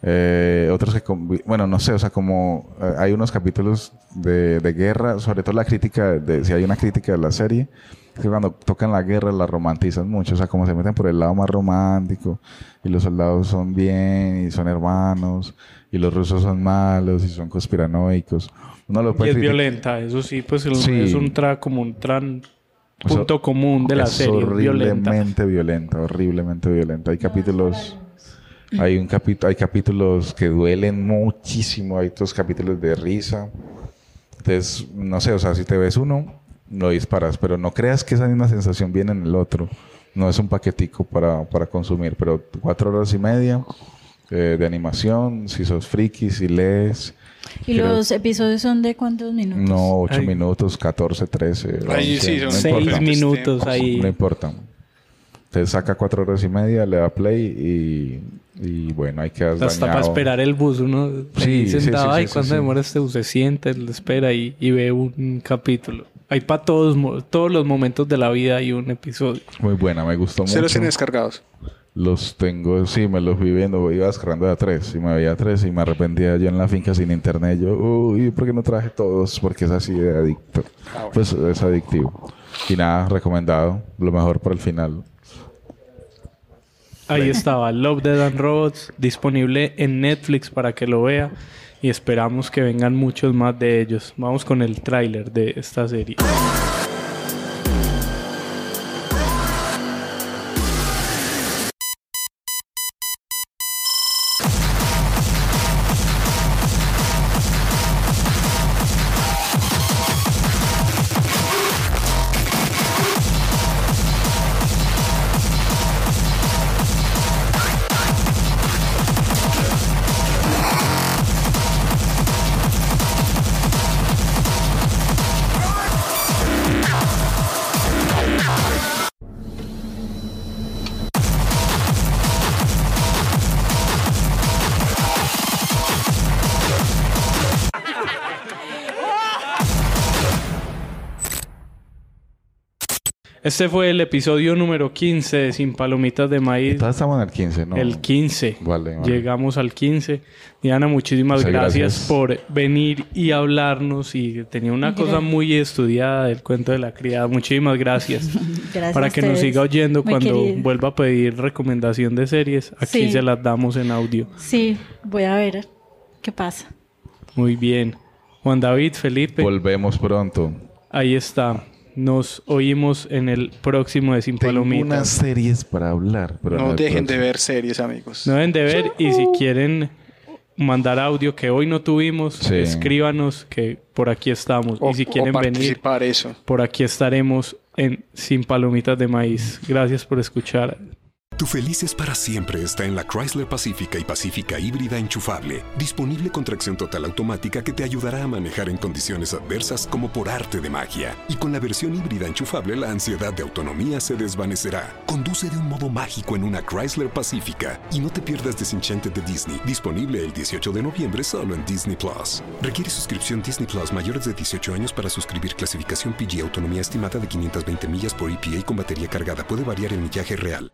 Eh, otros que, bueno, no sé, o sea, como eh, hay unos capítulos de, de guerra, sobre todo la crítica, de, si hay una crítica de la serie, es que cuando tocan la guerra la romantizan mucho, o sea, como se meten por el lado más romántico, y los soldados son bien, y son hermanos, y los rusos son malos, y son conspiranoicos. Uno lo
Y
puede
es
criticar-
violenta, eso sí, pues el-
Sí.
es un tra como un tran
O sea,
punto común de la
es
serie, es violenta.
horriblemente violenta, horriblemente violenta. Hay capítulos, hay un capítulo, hay capítulos que duelen muchísimo, hay otros capítulos de risa. Entonces, no sé, o sea, si te ves uno, lo disparas, pero no creas que esa misma sensación viene en el otro. No es un paquetico para, para consumir, pero cuatro horas y media eh, de animación, si sos friki, si lees.
¿Y
creo-
los episodios son de cuántos minutos?
no, 8
Ay.
minutos, 14, 13.
Ahí
11,
sí, son
no
Seis
importa.
minutos ahí.
No importa. Te saca cuatro horas y media, le da play y, y bueno, hay que
Hasta para esperar el bus, uno
Sí, sí, sí, sí,
ay,
sí,
¿cuánto
sí.
demora este bus? Se siente, lo espera y, y ve un capítulo. Hay para todos, todos los momentos de la vida hay un episodio.
Muy buena, me gustó
¿Se
mucho.
los tienen descargados?
Los tengo, sí, me los vi viendo, iba descargando de a tres y me veía a tres y me arrepentía yo en la finca sin internet. Yo, uy, ¿por qué no traje todos? Porque es así de adicto. Pues es adictivo. Y nada, recomendado. Lo mejor para el final.
Ahí estaba Love, Dead and Robots, disponible en Netflix para que lo vea y esperamos que vengan muchos más de ellos. Vamos con el tráiler de esta serie. Este fue el episodio número 15 de Sin Palomitas de Maíz.
Todas estamos en el 15, ¿no?
El 15.
Vale, vale.
Llegamos al 15. Diana, muchísimas
Muchas
gracias,
gracias.
por venir y hablarnos. Y tenía una cosa muy estudiada del cuento de la criada. Muchísimas gracias.
Gracias
Para
a
que nos siga oyendo
Muy
cuando
querido.
vuelva a pedir recomendación de series. Aquí
Sí.
se las damos en audio.
Sí, voy a ver qué pasa.
Muy bien. Juan David, Felipe.
Volvemos pronto.
Ahí está. Nos oímos en el próximo de Sin
Tengo unas
Palomitas.
series para hablar. Pero
No dejen de ver series, amigos.
No deben de ver y si quieren mandar audio que hoy no tuvimos,
Sí.
escríbanos que por aquí estamos.
O-
y si
o
quieren venir,
participar eso.
por aquí estaremos en Sin Palomitas de Maíz. Gracias por escuchar.
Tu felices para siempre está en la Chrysler Pacífica y Pacífica híbrida enchufable, disponible con tracción total automática que te ayudará a manejar en condiciones adversas como por arte de magia. Y con la versión híbrida enchufable la ansiedad de autonomía se desvanecerá. Conduce de un modo mágico en una Chrysler Pacífica y no te pierdas Disenchanted de Disney, disponible el 18 de noviembre solo en Disney Plus. Requiere suscripción Disney Plus mayores de 18 años para suscribir clasificación PG autonomía estimada de 520 millas por EPA con batería cargada. Puede variar el millaje real.